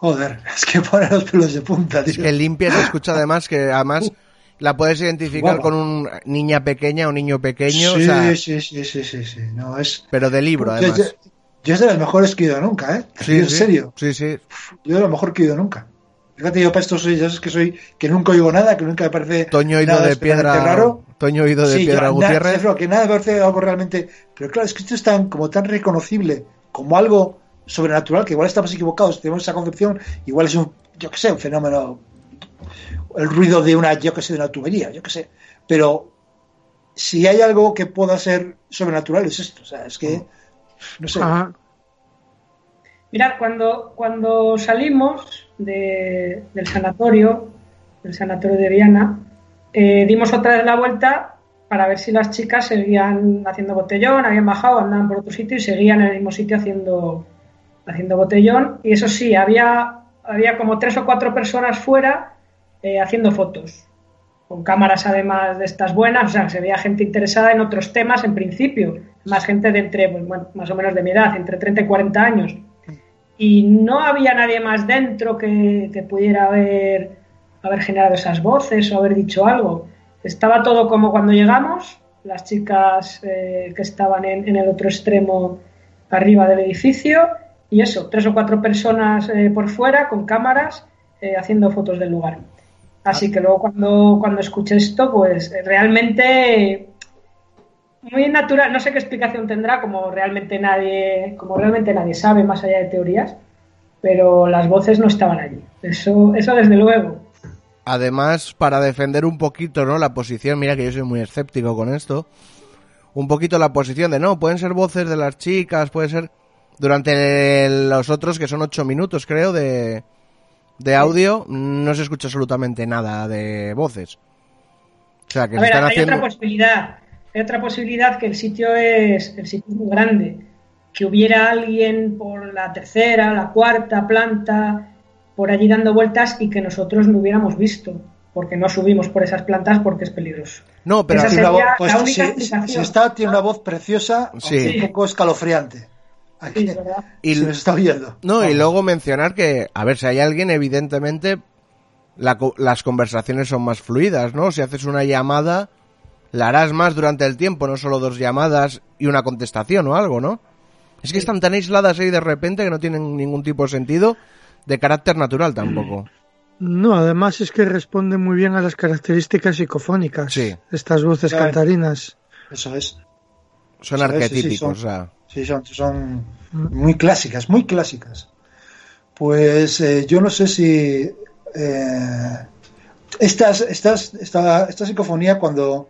Joder, es que pone los pelos de punta, Es que limpia se escucha además que además la puedes identificar Guapa. con un niña pequeña o niño pequeño, sí, o sea, sí, sí, sí, sí, sí. No, es... pero de libro además. yo- yo es de las mejores que he oído nunca, ¿eh? Sí, en sí. serio. Sí, sí. Yo de lo mejor que he oído nunca. Fíjate, yo para esto soy, ya sabes que soy, que nunca oigo nada, que nunca me parece Toño Oído nada de Piedra raro. Toño Oído de Sí, Piedra yo, Gutiérrez. lo que nada me parece algo realmente. Pero claro, es que esto es tan, como tan reconocible como algo sobrenatural, que igual estamos equivocados, tenemos esa concepción, igual es un, yo qué sé, un fenómeno, el ruido de una, yo qué sé, de una tubería, yo qué sé. Pero si hay algo que pueda ser sobrenatural es esto, o sea, es que, no sé. Ajá. Mirad, cuando, cuando salimos de- del sanatorio, del sanatorio de Viana, eh, dimos otra vez la vuelta para ver si las chicas seguían haciendo botellón, habían bajado, andaban por otro sitio y seguían en el mismo sitio haciendo, haciendo botellón. Y eso sí, había, había como tres o cuatro personas fuera eh, haciendo fotos, con cámaras además de estas buenas, o sea, se veía gente interesada en otros temas en principio, más gente de entre, pues, bueno, más o menos de mi edad, entre 30 y 40 años y no había nadie más dentro que, que pudiera haber, haber generado esas voces o haber dicho algo. Estaba todo como cuando llegamos, las chicas eh, que estaban en, en el otro extremo arriba del edificio y eso, tres o cuatro personas eh, por fuera con cámaras eh, haciendo fotos del lugar. Así que luego cuando, cuando escuché esto, pues realmente muy natural, no sé qué explicación tendrá, como realmente nadie, como realmente nadie sabe más allá de teorías, pero las voces no estaban allí. Eso, eso desde luego. Además, para defender un poquito, ¿no? La posición, mira que yo soy muy escéptico con esto. Un poquito la posición de no, pueden ser voces de las chicas, puede ser durante los otros que son ocho minutos, creo, de, de audio, no se escucha absolutamente nada de voces. O sea, que A ver, hay otra posibilidad. Hay otra posibilidad que el sitio es el sitio muy grande, que hubiera alguien por la tercera, la cuarta planta, por allí dando vueltas y que nosotros no hubiéramos visto, porque no subimos por esas plantas porque es peligroso. No, pero Esa sería pues, la única si, está, tiene una voz preciosa, un poco escalofriante. Aquí, y se nos está oyendo. No, y luego mencionar que, a ver, si hay alguien, evidentemente, las conversaciones son más fluidas, ¿no? Si haces una llamada, la harás más durante el tiempo, no solo dos llamadas y una contestación o algo, ¿no? Es que están tan aisladas ahí de repente que no tienen ningún tipo de sentido, de carácter natural tampoco. No, además es que responden muy bien a las características psicofónicas. Sí. Estas voces cantarinas. Eso es. Son arquetípicos, sí, son, son, muy clásicas, muy clásicas. Pues eh, yo no sé si eh, estas, estas, esta, esta psicofonía cuando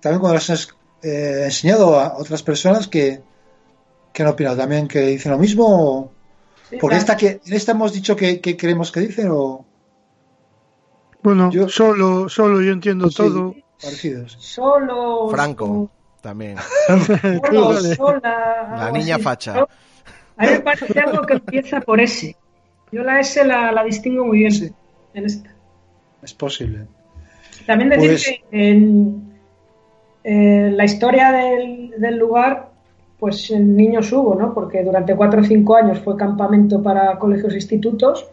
también cuando las has eh, enseñado a otras personas que, que han opinado también que dicen lo mismo porque esta que en esta hemos dicho que, que creemos que dicen o bueno yo, solo solo yo entiendo todo. Parecidos. Solo Franco también. La niña facha. A mí me parece algo que empieza por S. Yo la S la, la distingo muy bien en esta. Es posible. También decir pues que en, eh, la historia del, lugar, pues en niños hubo, ¿no? Porque durante cuatro o cinco años fue campamento para colegios e institutos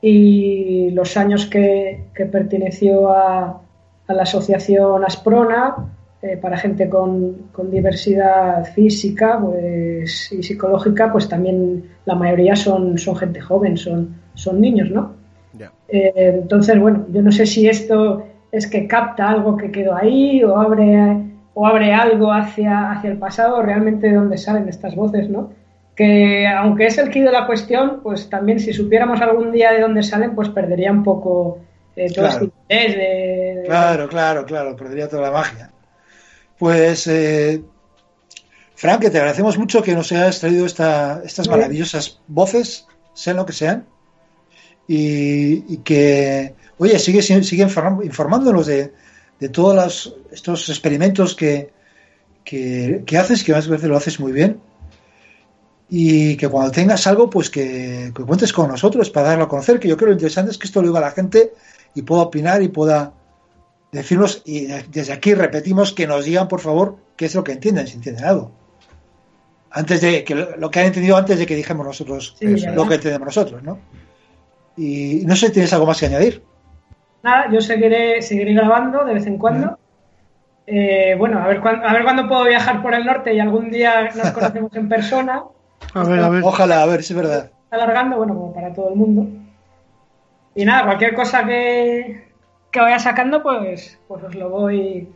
y los años que, perteneció a, la asociación Asprona, eh, para gente con, diversidad física pues, y psicológica, pues también la mayoría son, son gente joven, son, son niños, ¿no? Eh, entonces, bueno, yo no sé si esto es que capta algo que quedó ahí o abre, o abre algo hacia, hacia el pasado, realmente de dónde salen estas voces, ¿no? Que aunque es el quid de la cuestión, pues también si supiéramos algún día de dónde salen, pues perdería un poco eh, todo claro. este interés de, Claro, claro, claro, perdería toda la magia. Pues, eh, Frank, te agradecemos mucho que nos hayas traído esta, estas maravillosas voces, sean lo que sean, y que oye, sigue, sigue informándonos de, de todos estos experimentos que, que, haces, que más veces lo haces muy bien. Y que cuando tengas algo, pues que, cuentes con nosotros para darlo a conocer, que yo creo lo interesante es que esto lo diga a la gente y pueda opinar y pueda decirnos, y desde aquí repetimos que nos digan, por favor, qué es lo que entienden, si entienden algo. Antes de que lo que han entendido antes de que dijemos nosotros lo que entendemos nosotros, ¿no? Y no sé si tienes algo más que añadir nada, yo seguiré, seguiré grabando de vez en cuando. Eh, bueno, a ver, cuándo, a ver cuándo puedo viajar por el norte y algún día nos conocemos en persona. A ver, a ver. Ojalá, a ver si es verdad. Alargando, bueno, como para todo el mundo. Y nada, cualquier cosa que, que vaya sacando, pues, pues os lo voy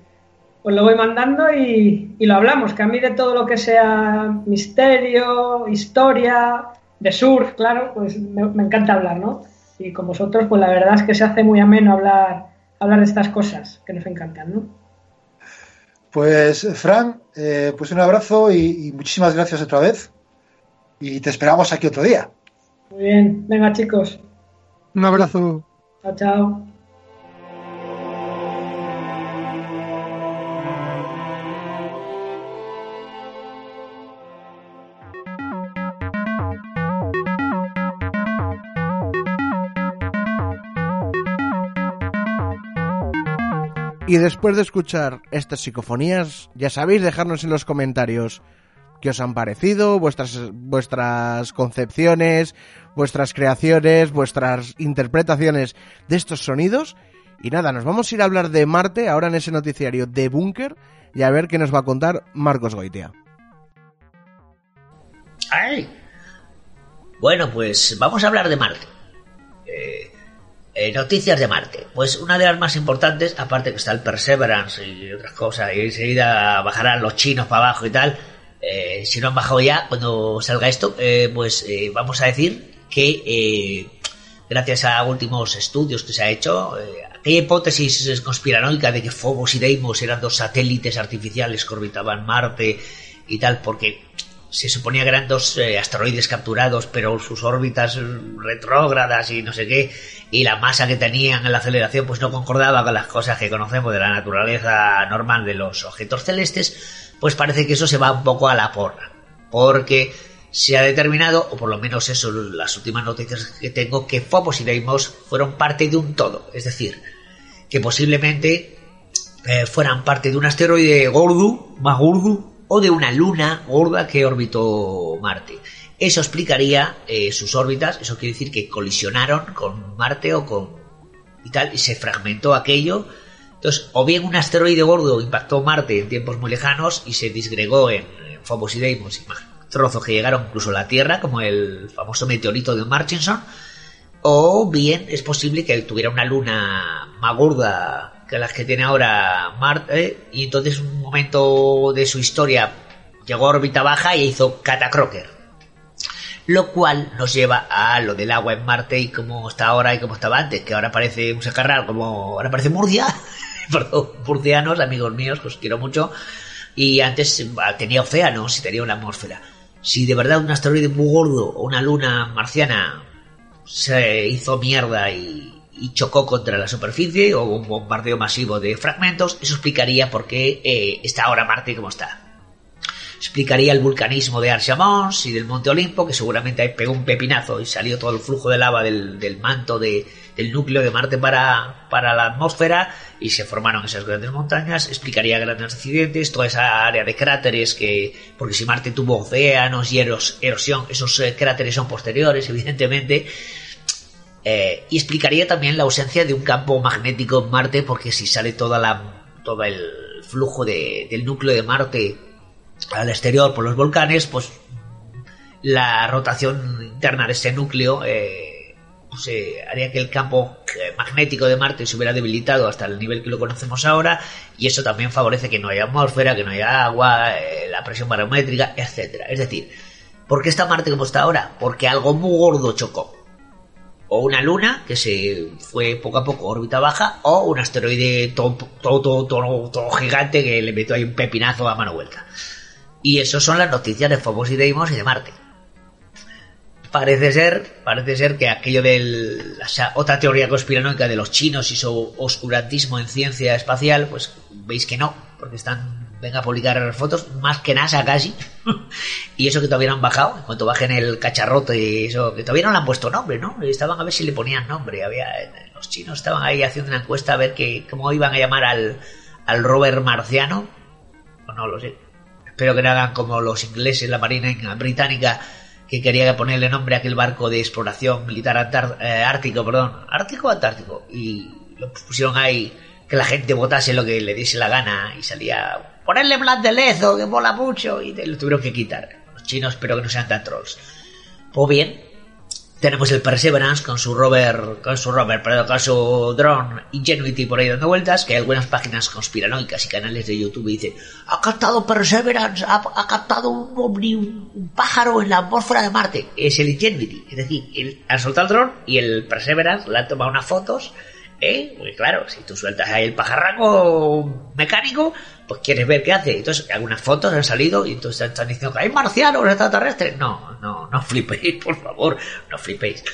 os lo voy mandando y, y, lo hablamos, que a mí de todo lo que sea misterio, historia, de surf, claro, pues me, me encanta hablar, ¿no? y con vosotros, pues la verdad es que se hace muy ameno hablar, hablar de estas cosas que nos encantan, ¿no? Pues, Fran, eh, pues un abrazo y, y, muchísimas gracias otra vez. Y te esperamos aquí otro día. Muy bien, venga chicos. Un abrazo. Chao, chao. Y después de escuchar estas psicofonías, ya sabéis dejarnos en los comentarios qué os han parecido, vuestras, vuestras concepciones, vuestras creaciones, vuestras interpretaciones de estos sonidos. Y nada, nos vamos a ir a hablar de Marte ahora en ese noticiario de Búnker y a ver qué nos va a contar Marcos Goitia. ¡Ay! Bueno, pues vamos a hablar de Marte. Eh, eh, noticias de Marte. Pues una de las más importantes, aparte que está el Perseverance y otras cosas, y enseguida bajarán los chinos para abajo y tal. Eh, si no han bajado ya, cuando salga esto, pues vamos a decir que gracias a últimos estudios que se ha hecho, aquella hipótesis conspiranoica de que Phobos y Deimos eran dos satélites artificiales que orbitaban Marte y tal, porque se suponía que eran dos eh, asteroides capturados, pero sus órbitas retrógradas y no sé qué, y la masa que tenían en la aceleración, pues no concordaba con las cosas que conocemos de la naturaleza normal de los objetos celestes, pues parece que eso se va un poco a la porra. Porque se ha determinado, o por lo menos eso, las últimas noticias que tengo, que Phobos y Deimos fueron parte de un todo. Es decir, que posiblemente eh, fueran parte de un asteroide gordo, más gordo, o de una luna gorda que orbitó Marte. Eso explicaría eh, sus órbitas, eso quiere decir que colisionaron con Marte o con y tal, y se fragmentó aquello. Entonces, o bien un asteroide gordo impactó Marte en tiempos muy lejanos y se disgregó en, Phobos y Deimos, y trozos que llegaron incluso a la Tierra, como el famoso meteorito de Murchison, o bien es posible que tuviera una luna más gorda que las que tiene ahora Marte, y entonces un momento de su historia llegó a órbita baja y hizo Catacroker. Lo cual nos lleva a lo del agua en Marte y cómo está ahora y cómo estaba antes, que ahora parece un sacarral, como ahora parece Murcia, perdón, murcianos, amigos míos, que os quiero mucho, y antes tenía océanos y tenía una atmósfera. Si de verdad un asteroide muy gordo o una luna marciana se hizo mierda y y chocó contra la superficie o un bombardeo masivo de fragmentos, eso explicaría por qué eh, está ahora Marte como está. Explicaría el vulcanismo de Archamons y del Monte Olimpo, que seguramente ahí pegó un pepinazo y salió todo el flujo de lava del, manto del núcleo de Marte para, para la atmósfera y se formaron esas grandes montañas. Explicaría grandes accidentes, toda esa área de cráteres que, porque si Marte tuvo océanos y erosión, esos eh, cráteres son posteriores, evidentemente eh, y explicaría también la ausencia de un campo magnético en Marte, porque si sale toda la, todo el flujo del núcleo de Marte al exterior por los volcanes, pues la rotación interna de ese núcleo eh, pues, eh, haría que el campo magnético de Marte se hubiera debilitado hasta el nivel que lo conocemos ahora, y eso también favorece que no haya atmósfera, que no haya agua, la presión barométrica, etcétera. Es decir, ¿por qué está Marte como está ahora? Porque algo muy gordo chocó o una luna que se fue poco a poco órbita baja o un asteroide todo, todo, todo, gigante que le metió ahí un pepinazo a mano vuelta. Y eso son las noticias de Phobos y Deimos y de Marte. Parece ser, parece ser que aquello de otra teoría conspiranoica de los chinos y su oscurantismo en ciencia espacial, pues veis que no, porque están venga a publicar fotos, más que NASA casi. y eso que todavía no han bajado, en cuanto bajen el cacharrote y eso, que todavía no le han puesto nombre, ¿no? Estaban a ver si le ponían nombre. Había, los chinos estaban ahí haciendo una encuesta a ver que, cómo iban a llamar al, al rover marciano. O no lo sé. Espero que no hagan como los ingleses, la marina británica, que quería ponerle nombre a aquel barco de exploración militar eh, ártico, perdón, ártico antártico. Y lo pusieron ahí que la gente votase lo que le diese la gana y salía ponerle Black de que mola mucho, y lo tuvieron que quitar. Los chinos, espero que no sean tan trolls. O bien, tenemos el Perseverance con su rover, con su rover, pero con su drone Ingenuity por ahí dando vueltas, que hay algunas páginas conspiranoicas y canales de YouTube dicen, ha captado Perseverance, ha, captado un ovni, un, pájaro en la atmósfera de Marte. Es el Ingenuity. Es decir, el, han soltado el drone y el Perseverance le ha tomado unas fotos ¿Eh? Porque claro, si tú sueltas ahí el pajarraco mecánico, pues quieres ver qué hace. Entonces, algunas fotos han salido y entonces están diciendo que hay marcianos extraterrestres. No, no, no flipéis, por favor, no flipéis.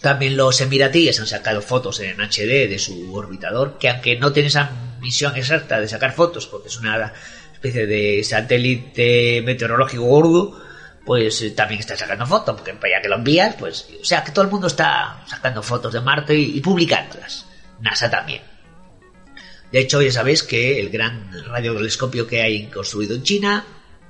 También los emiratíes han sacado fotos en HD de su orbitador, que aunque no tiene esa misión exacta de sacar fotos, porque es una especie de satélite meteorológico gordo, pues eh, también está sacando fotos, porque ya que lo envías, pues, o sea, que todo el mundo está sacando fotos de Marte y, publicándolas. NASA también. De hecho, ya sabéis que el gran radiotelescopio que hay construido en China,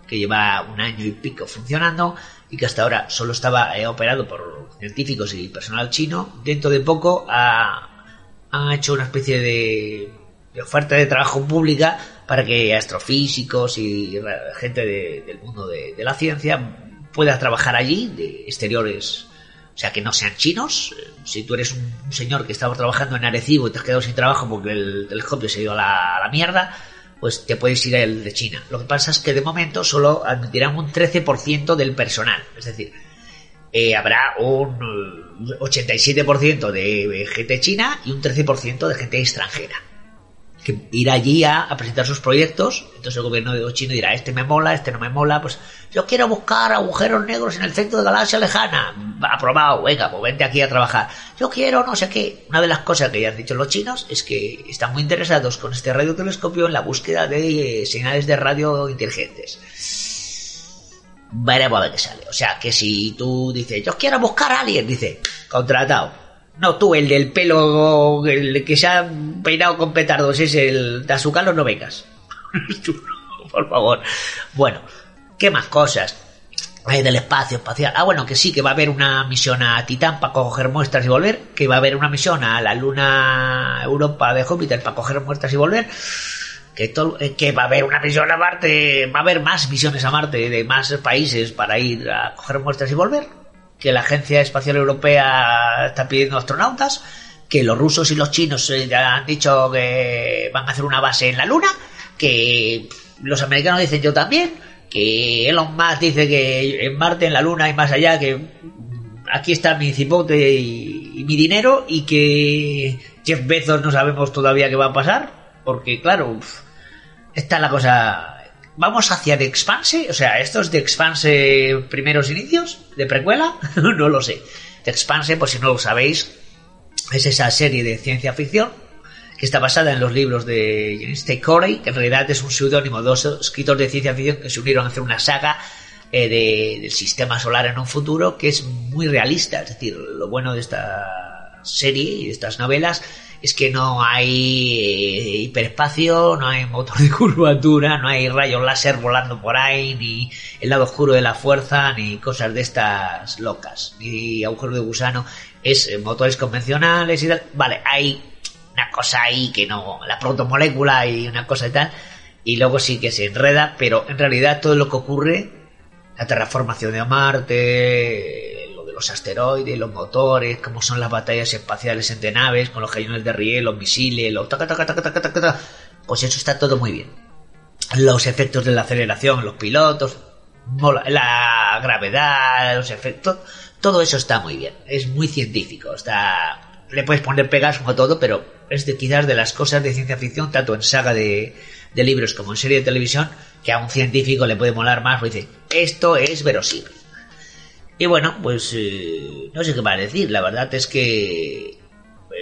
que lleva un año y pico funcionando y que hasta ahora solo estaba eh, operado por científicos y personal chino, dentro de poco ha, hecho una especie de, oferta de trabajo pública para que astrofísicos y gente del mundo de, de la ciencia pueda trabajar allí, de exteriores, o sea, que no sean chinos. Si tú eres un señor que estaba trabajando en Arecibo y te has quedado sin trabajo porque el telescopio se ha ido a la, mierda, pues te puedes ir al de China. Lo que pasa es que de momento solo admitirán un 13% del personal. Es decir, eh, habrá un 87% de gente china y un 13% de gente extranjera que irá allí a, presentar sus proyectos. Entonces el gobierno chino dirá, este me mola, este no me mola. Pues yo quiero buscar agujeros negros en el centro de galaxia lejana. Aprobado, venga, pues vente aquí a trabajar. Yo quiero no sé qué. Una de las cosas que ya han dicho los chinos es que están muy interesados con este radiotelescopio en la búsqueda de señales de radio inteligentes. Veremos a ver qué sale. O sea, que si tú dices, yo quiero buscar a alguien, dice, contratado no, tú, el del pelo, el que se ha peinado con petardos, es el de azúcar, no vengas. Por favor. Bueno, ¿qué más cosas? Eh, del espacio espacial. Ah, bueno, que sí, que va a haber una misión a Titán para coger muestras y volver. Que va a haber una misión a la Luna Europa de Júpiter para coger muestras y volver. Que, todo, que va a haber una misión a Marte. Va a haber más misiones a Marte de más países para ir a coger muestras y volver que la Agencia Espacial Europea está pidiendo astronautas, que los rusos y los chinos eh, ya han dicho que van a hacer una base en la Luna, que los americanos dicen yo también, que Elon Musk dice que en Marte, en la Luna y más allá, que aquí está mi cipote y, mi dinero y que Jeff Bezos no sabemos todavía qué va a pasar, porque claro, está la cosa ¿Vamos hacia The Expanse? O sea, ¿esto es The Expanse primeros inicios? ¿De precuela? no lo sé. The Expanse, por si no lo sabéis, es esa serie de ciencia ficción que está basada en los libros de James T. Corey, que en realidad es un seudónimo, dos escritores de ciencia ficción que se unieron a hacer una saga eh, de, del sistema solar en un futuro que es muy realista. Es decir, lo bueno de esta serie y de estas novelas es que no hay eh, hiperespacio, no hay motor de curvatura, no hay rayos láser volando por ahí, ni el lado oscuro de la fuerza, ni cosas de estas locas, ni agujero de gusano. Es eh, motores convencionales y tal. Vale, hay una cosa ahí que no, la protomolécula y una cosa y tal, y luego sí que se enreda, pero en realidad todo lo que ocurre, la terraformación de Marte, los asteroides, los motores, cómo son las batallas espaciales entre naves, con los cañones de riel, los misiles, los taca, taca, taca, taca, taca, pues eso está todo muy bien. Los efectos de la aceleración, los pilotos, la gravedad, los efectos, todo eso está muy bien. Es muy científico, está, le puedes poner pegas como todo, pero es de quizás de las cosas de ciencia ficción, tanto en saga de, de libros como en serie de televisión, que a un científico le puede molar más, porque dice, esto es verosímil. Y bueno, pues eh, no sé qué a decir. La verdad es que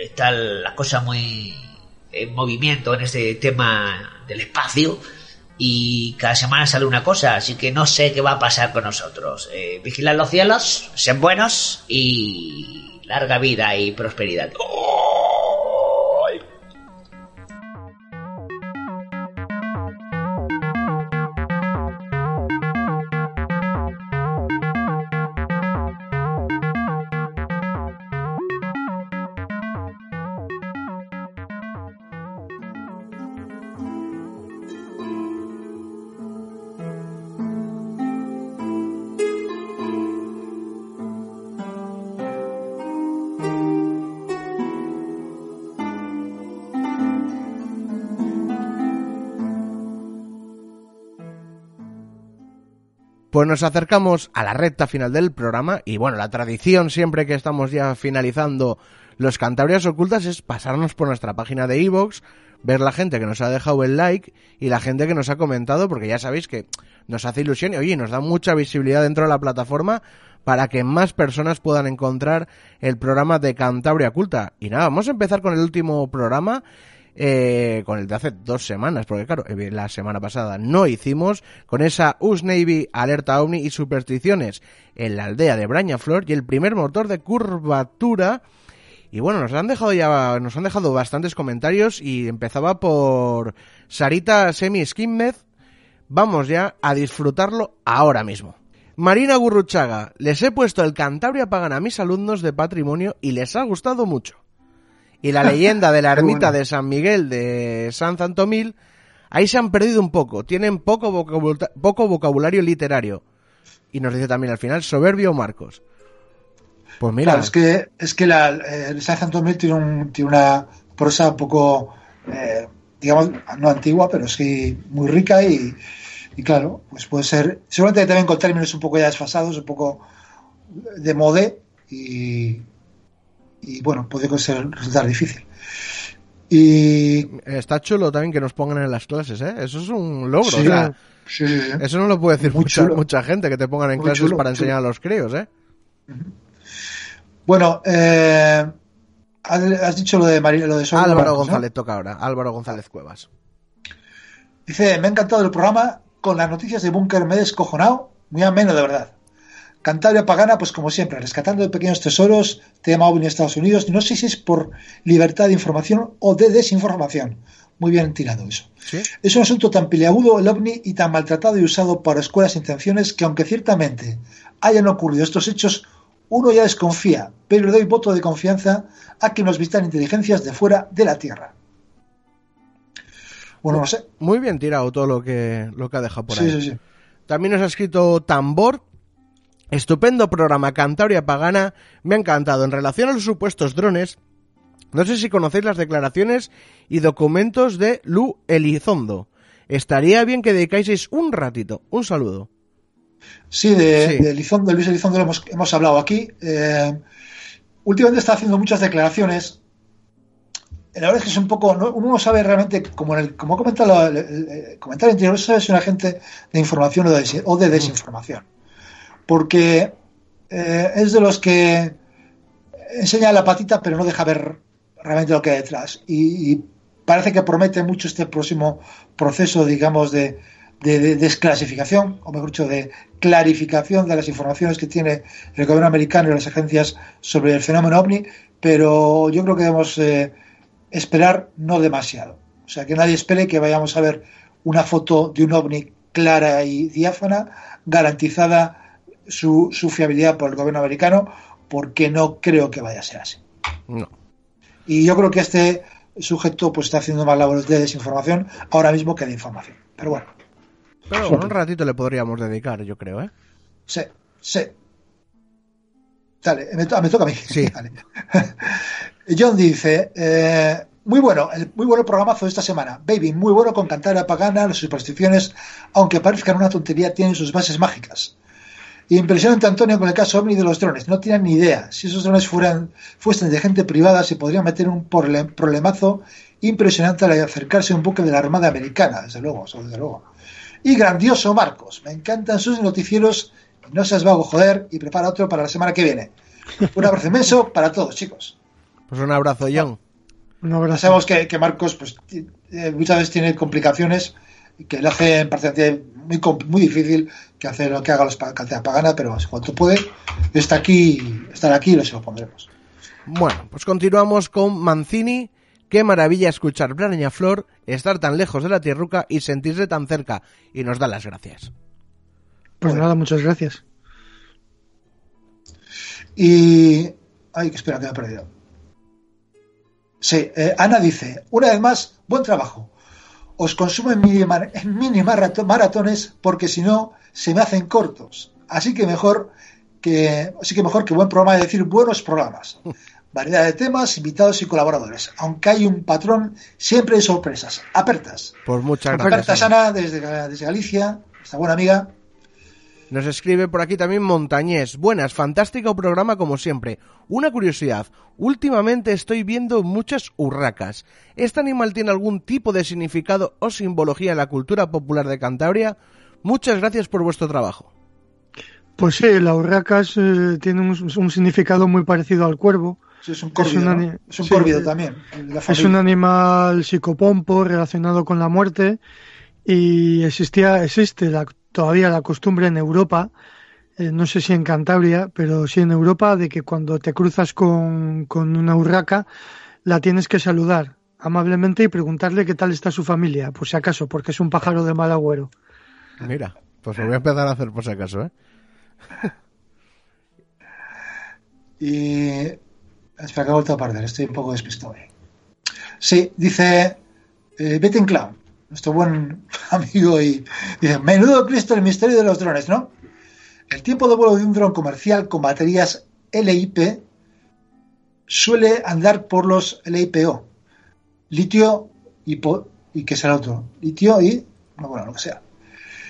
está la cosa muy en movimiento en este tema del espacio y cada semana sale una cosa, así que no sé qué va a pasar con nosotros. Eh, vigilad los cielos, sean buenos y larga vida y prosperidad. Pues nos acercamos a la recta final del programa y bueno, la tradición siempre que estamos ya finalizando los Cantabrias Ocultas es pasarnos por nuestra página de iVoox, ver la gente que nos ha dejado el like y la gente que nos ha comentado, porque ya sabéis que nos hace ilusión y oye, nos da mucha visibilidad dentro de la plataforma para que más personas puedan encontrar el programa de Cantabria Oculta. Y nada, vamos a empezar con el último programa eh, con el de hace dos semanas, porque claro, eh, la semana pasada no hicimos, con esa US Navy alerta OVNI y supersticiones en la aldea de Brañaflor y el primer motor de curvatura. Y bueno, nos han dejado ya, nos han dejado bastantes comentarios y empezaba por Sarita Semi Skinmed. Vamos ya a disfrutarlo ahora mismo. Marina Gurruchaga, les he puesto el Cantabria Pagan a mis alumnos de patrimonio y les ha gustado mucho y la leyenda de la ermita de San Miguel de San Zantomil, ahí se han perdido un poco, tienen poco, vocabulario, poco vocabulario literario. Y nos dice también al final, soberbio Marcos. Pues mira. Claro, es que, es que la, eh, San Antonio tiene, un, tiene una prosa un poco, eh, digamos, no antigua, pero sí muy rica y, y, claro, pues puede ser, seguramente también con términos un poco ya desfasados, un poco de modé y, y bueno, puede ser, resultar difícil. Y está chulo también que nos pongan en las clases, ¿eh? Eso es un logro. Sí, o sea, sí, sí, sí. Eso no lo puede decir mucha, gente que te pongan en Muy clases chulo, para enseñar a los críos, ¿eh? Bueno, eh, has dicho lo de, María, lo de Álvaro. González toca ahora. Álvaro González Cuevas. Dice, me ha encantado el programa, con las noticias de Búnker me he descojonado, muy ameno de verdad. Cantabria Pagana, pues como siempre, rescatando de pequeños tesoros, tema OVNI en Estados Unidos, no sé si es por libertad de información o de desinformación. Muy bien tirado eso. ¿Sí? Es un asunto tan peleagudo el OVNI y tan maltratado y usado para escuelas intenciones que aunque ciertamente hayan ocurrido estos hechos, uno ya desconfía, pero le doy voto de confianza a que nos visitan inteligencias de fuera de la Tierra. Bueno, no sé. Muy bien tirado todo lo que, lo que ha dejado por ahí. Sí, sí, sí. También nos ha escrito Tambor. Estupendo programa Cantabria Pagana. Me ha encantado. En relación a los supuestos drones, no sé si conocéis las declaraciones y documentos de Lu Elizondo. Estaría bien que dedicáis un ratito. Un saludo. Sí, de, Sí. de Elizondo, Luis Elizondo lo hemos, hemos hablado aquí. Eh, últimamente está haciendo muchas declaraciones. La verdad es que es un poco. no- uno no sabe realmente, como, en el, como ha comentado el, comentario anterior, no sabe si es un agente de información o de, des- o de desinformación. Porque eh, es de los que enseña la patita, pero no deja ver realmente lo que hay detrás. Y, parece que promete mucho este próximo proceso, digamos, de desclasificación, o mejor dicho, de clarificación de las informaciones que tiene el gobierno americano y las agencias sobre el fenómeno ovni, pero yo creo que debemos eh, esperar no demasiado. O sea, que nadie espere que vayamos a ver una foto de un ovni clara y diáfana, garantizada su, su fiabilidad por el gobierno americano, porque no creo que vaya a ser así. No. Y yo creo que este sujeto pues está haciendo más labores de desinformación ahora mismo que de información. Pero bueno, Pero bueno, un ratito le podríamos dedicar, yo creo, ¿eh? sí, sí. Dale, me, to- me toca a mí. Sí. Vale. John dice, eh, muy bueno, el, muy bueno programazo de esta semana. Baby, muy bueno con Cantabria Pagana, las supersticiones, aunque parezcan una tontería, tienen sus bases mágicas. Impresionante Antonio con el caso OVNI de los drones. No tienen ni idea. Si esos drones fueran, fuesen de gente privada, se podría meter un problemazo impresionante al acercarse a un buque de la Armada Americana, desde luego, eso desde luego. Y grandioso Marcos. Me encantan sus noticieros. No seas vago, joder, y prepara otro para la semana que viene. Un abrazo inmenso para todos, chicos. Pues un abrazo, John. Un abrazo. sabemos que, que Marcos pues, eh, muchas veces tiene complicaciones que le hacen parece muy, com- muy difícil que hacer lo que haga los Cantera Pagana, pero en cuanto puede, está aquí, estar aquí y lo se lo pondremos. Bueno, pues continuamos con Mancini. Qué maravilla escuchar Braña Flor, estar tan lejos de la tierruca y sentirse tan cerca. Y nos da las gracias. Pues nada, muchas gracias. Y. Ay, que espera, que me he perdido. Sí, eh, Ana dice: Una vez más, buen trabajo. Os consumo en mini, mar- en mini maratones porque si no se me hacen cortos. Así que mejor que, así que mejor que buen programa es decir buenos programas. Variedad de temas, invitados y colaboradores. Aunque hay un patrón, siempre hay sorpresas. Apertas. Pues muchas Apertas, gracias. Ana, desde, desde Galicia, esta buena amiga. Nos escribe por aquí también Montañés. Buenas, fantástico programa como siempre. Una curiosidad, últimamente estoy viendo muchas urracas. ¿Este animal tiene algún tipo de significado o simbología en la cultura popular de Cantabria? Muchas gracias por vuestro trabajo. Pues sí, la urracas eh, tiene un, un significado muy parecido al cuervo. Sí, es un córvido, un ¿no? ani- Es un sí, córvido eh, también. Es un animal psicopompo relacionado con la muerte y existía, existe la- todavía la costumbre en Europa, eh, no sé si en Cantabria, pero sí en Europa, de que cuando te cruzas con, con una urraca la tienes que saludar amablemente y preguntarle qué tal está su familia, por si acaso, porque es un pájaro de mal agüero. Mira, pues lo voy a empezar a hacer por si acaso, ¿eh? Y. Espera, que he vuelto a perder, estoy un poco despistado. ahí. Sí, dice. Eh, Betting Clown, nuestro buen amigo, y dice: Menudo Cristo el misterio de los drones, ¿no? El tiempo de vuelo de un dron comercial con baterías LIP suele andar por los LIPO, litio y, po, y que será otro, litio y, bueno, lo que sea.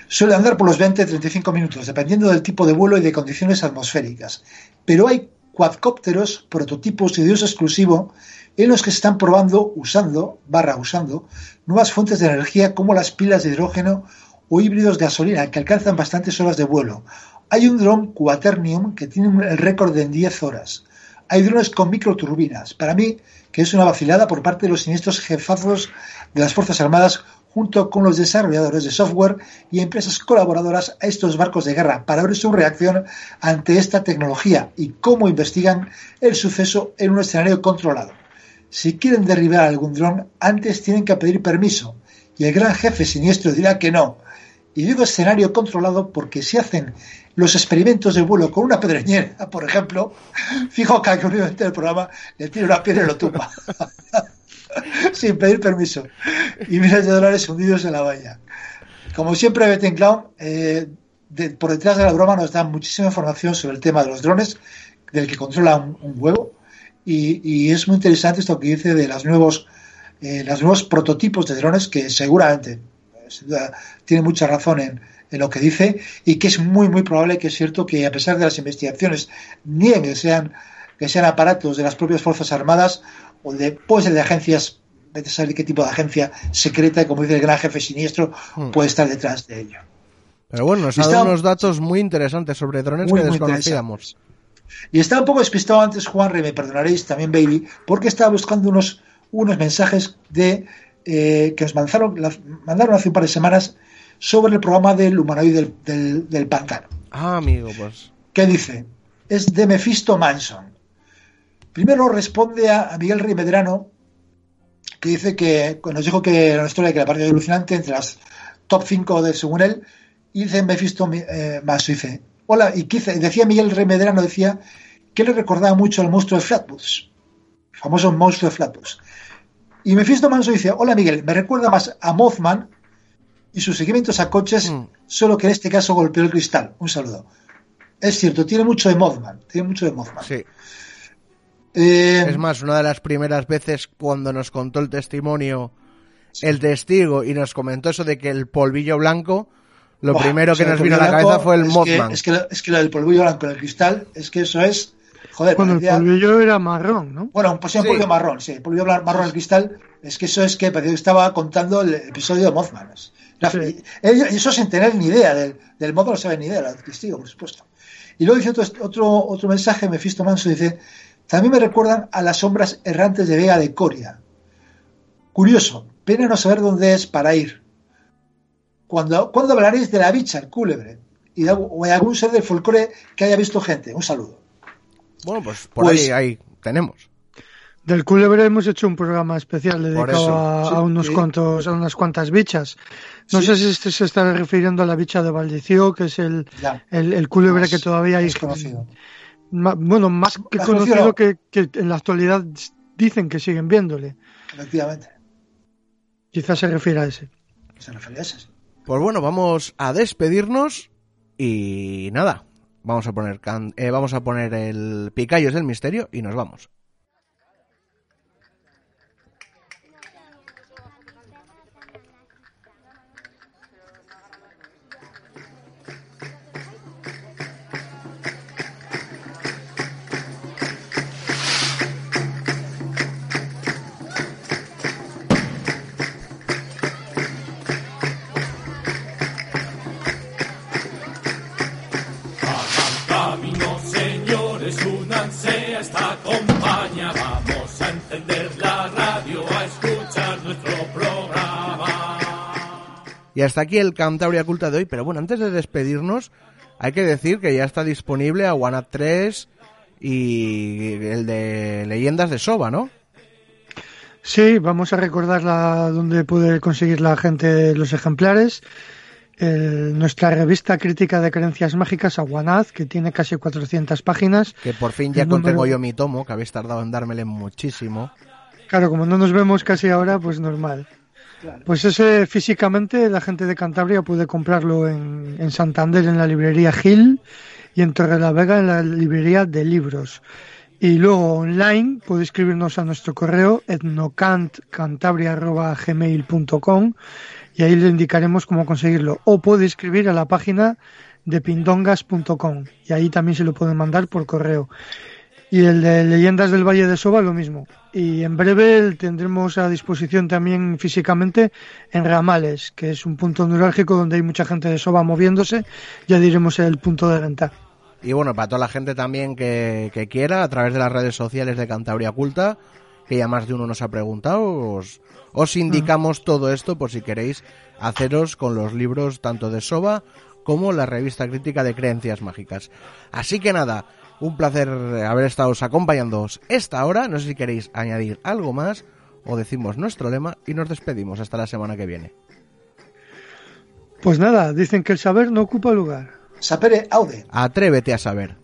Suele andar por los 20-35 minutos, dependiendo del tipo de vuelo y de condiciones atmosféricas. Pero hay cuadcópteros, prototipos de uso exclusivo en los que se están probando, usando, barra usando, nuevas fuentes de energía como las pilas de hidrógeno o híbridos de gasolina que alcanzan bastantes horas de vuelo. Hay un dron Quaternium que tiene el récord de en 10 horas. Hay drones con microturbinas. Para mí, que es una vacilada por parte de los siniestros jefazos de las Fuerzas Armadas junto con los desarrolladores de software y empresas colaboradoras a estos barcos de guerra para ver su reacción ante esta tecnología y cómo investigan el suceso en un escenario controlado. Si quieren derribar algún dron, antes tienen que pedir permiso y el gran jefe siniestro dirá que no. Y digo escenario controlado porque si hacen los experimentos de vuelo con una pedreñera, por ejemplo, fijo que al del programa le tira una piedra y lo tumba. sin pedir permiso. Y miles de dólares hundidos en la valla. Como siempre, Betting Clown, eh, por detrás de la broma nos da muchísima información sobre el tema de los drones, del que controla un, huevo. Y, es muy interesante esto que dice de las nuevos, eh, los nuevos prototipos de drones que seguramente, tiene mucha razón en, en lo que dice y que es muy muy probable que es cierto que a pesar de las investigaciones nieguen que sean que sean aparatos de las propias fuerzas armadas o de, puede ser de agencias, vete a saber qué tipo de agencia secreta, como dice el gran jefe siniestro, hmm. puede estar detrás de ello. Pero bueno, nos ha dado unos datos muy interesantes sobre drones que desconocíamos. Y estaba un poco despistado antes, Juan, me perdonaréis, también Baby, porque estaba buscando unos, unos mensajes de eh, que nos mandaron, mandaron hace un par de semanas sobre el programa del humanoide del, del, pantano. Ah, amigo, pues. ¿Qué dice? Es de Mephisto Manson. Primero responde a, Miguel Rey Medrano, que dice que nos dijo que era una historia que la parte alucinante entre las top 5 de según él, y dice Mephisto eh, Manso, dice, hola, y decía Miguel Rey Medrano, decía que le recordaba mucho al monstruo de Flatbush, el famoso monstruo de Flatbush. Y Mephisto Manso dice, hola Miguel, me recuerda más a Mothman y sus seguimientos a coches, mm. solo que en este caso golpeó el cristal. Un saludo. Es cierto, tiene mucho de Mothman, tiene mucho de Mothman. Sí. Eh, es más, una de las primeras veces cuando nos contó el testimonio el testigo y nos comentó eso de que el polvillo blanco, lo primero que nos vino a la cabeza fue el Mothman. es, que, es que lo del polvillo blanco en el cristal, es que eso es. Joder, bueno, el polvillo era marrón, ¿no? Bueno, pues sí, un polvillo marrón, sí. El polvillo marrón en el cristal, es que eso es que estaba contando el episodio de Mothman. Eso sin tener ni idea del, del modo, no sabe ni idea, el testigo, por supuesto. Y luego dice otro, otro, otro mensaje, Mefisto Manso dice también me recuerdan a las sombras errantes de Vega de Coria. Curioso, pena no saber dónde es para ir. Cuando, cuando hablaréis de la bicha, el cúlebre, y de, o de algún ser del folclore que haya visto gente. Un saludo. Bueno, pues por pues ahí, tenemos. Del cúlebre hemos hecho un programa especial dedicado a, unos cuantos, a unas cuantas bichas. No sé si este se está refiriendo a la bicha de Valdicio, que es el, el, cúlebre que todavía hay. Conocido bueno, más que conocido que, en la actualidad dicen que siguen viéndole. Efectivamente. Quizás se refiere a ese. Se refiere a ese. Pues bueno, vamos a despedirnos y nada, vamos a poner eh, vamos a poner el Picayos del Misterio y nos vamos. Y hasta aquí el Cantabria Culta de hoy. Pero bueno, antes de despedirnos, hay que decir que ya está disponible a One 3 y el de Leyendas de Soba, ¿no? Sí, vamos a recordar donde puede conseguir la gente los ejemplares. nuestra revista crítica de creencias mágicas, Aguanaz, que tiene casi 400 páginas. Que por fin ya contengo yo mi tomo, que habéis tardado en dármele muchísimo. Claro, como no nos vemos casi ahora, pues normal. Pues ese físicamente la gente de Cantabria puede comprarlo en, en Santander en la librería Gil y en Torrelavega en la librería de libros. Y luego online puede escribirnos a nuestro correo etnocantcantabria.gmail.com y ahí le indicaremos cómo conseguirlo. O puede escribir a la página de pindongas.com y ahí también se lo pueden mandar por correo. Y el de Leyendas del Valle de Soba lo mismo. Y en breve tendremos a disposición también físicamente en Ramales, que es un punto neurálgico donde hay mucha gente de Soba moviéndose. Ya diremos el punto de venta. Y bueno, para toda la gente también que, que quiera, a través de las redes sociales de Cantabria Culta, que ya más de uno nos ha preguntado, os, os indicamos todo esto por si queréis haceros con los libros tanto de Soba como la revista crítica de Creencias Mágicas. Así que nada, un placer haber estado acompañándoos esta hora. No sé si queréis añadir algo más o decimos nuestro lema y nos despedimos hasta la semana que viene. Pues nada, dicen que el saber no ocupa lugar. Sapere aude. Atrévete a saber.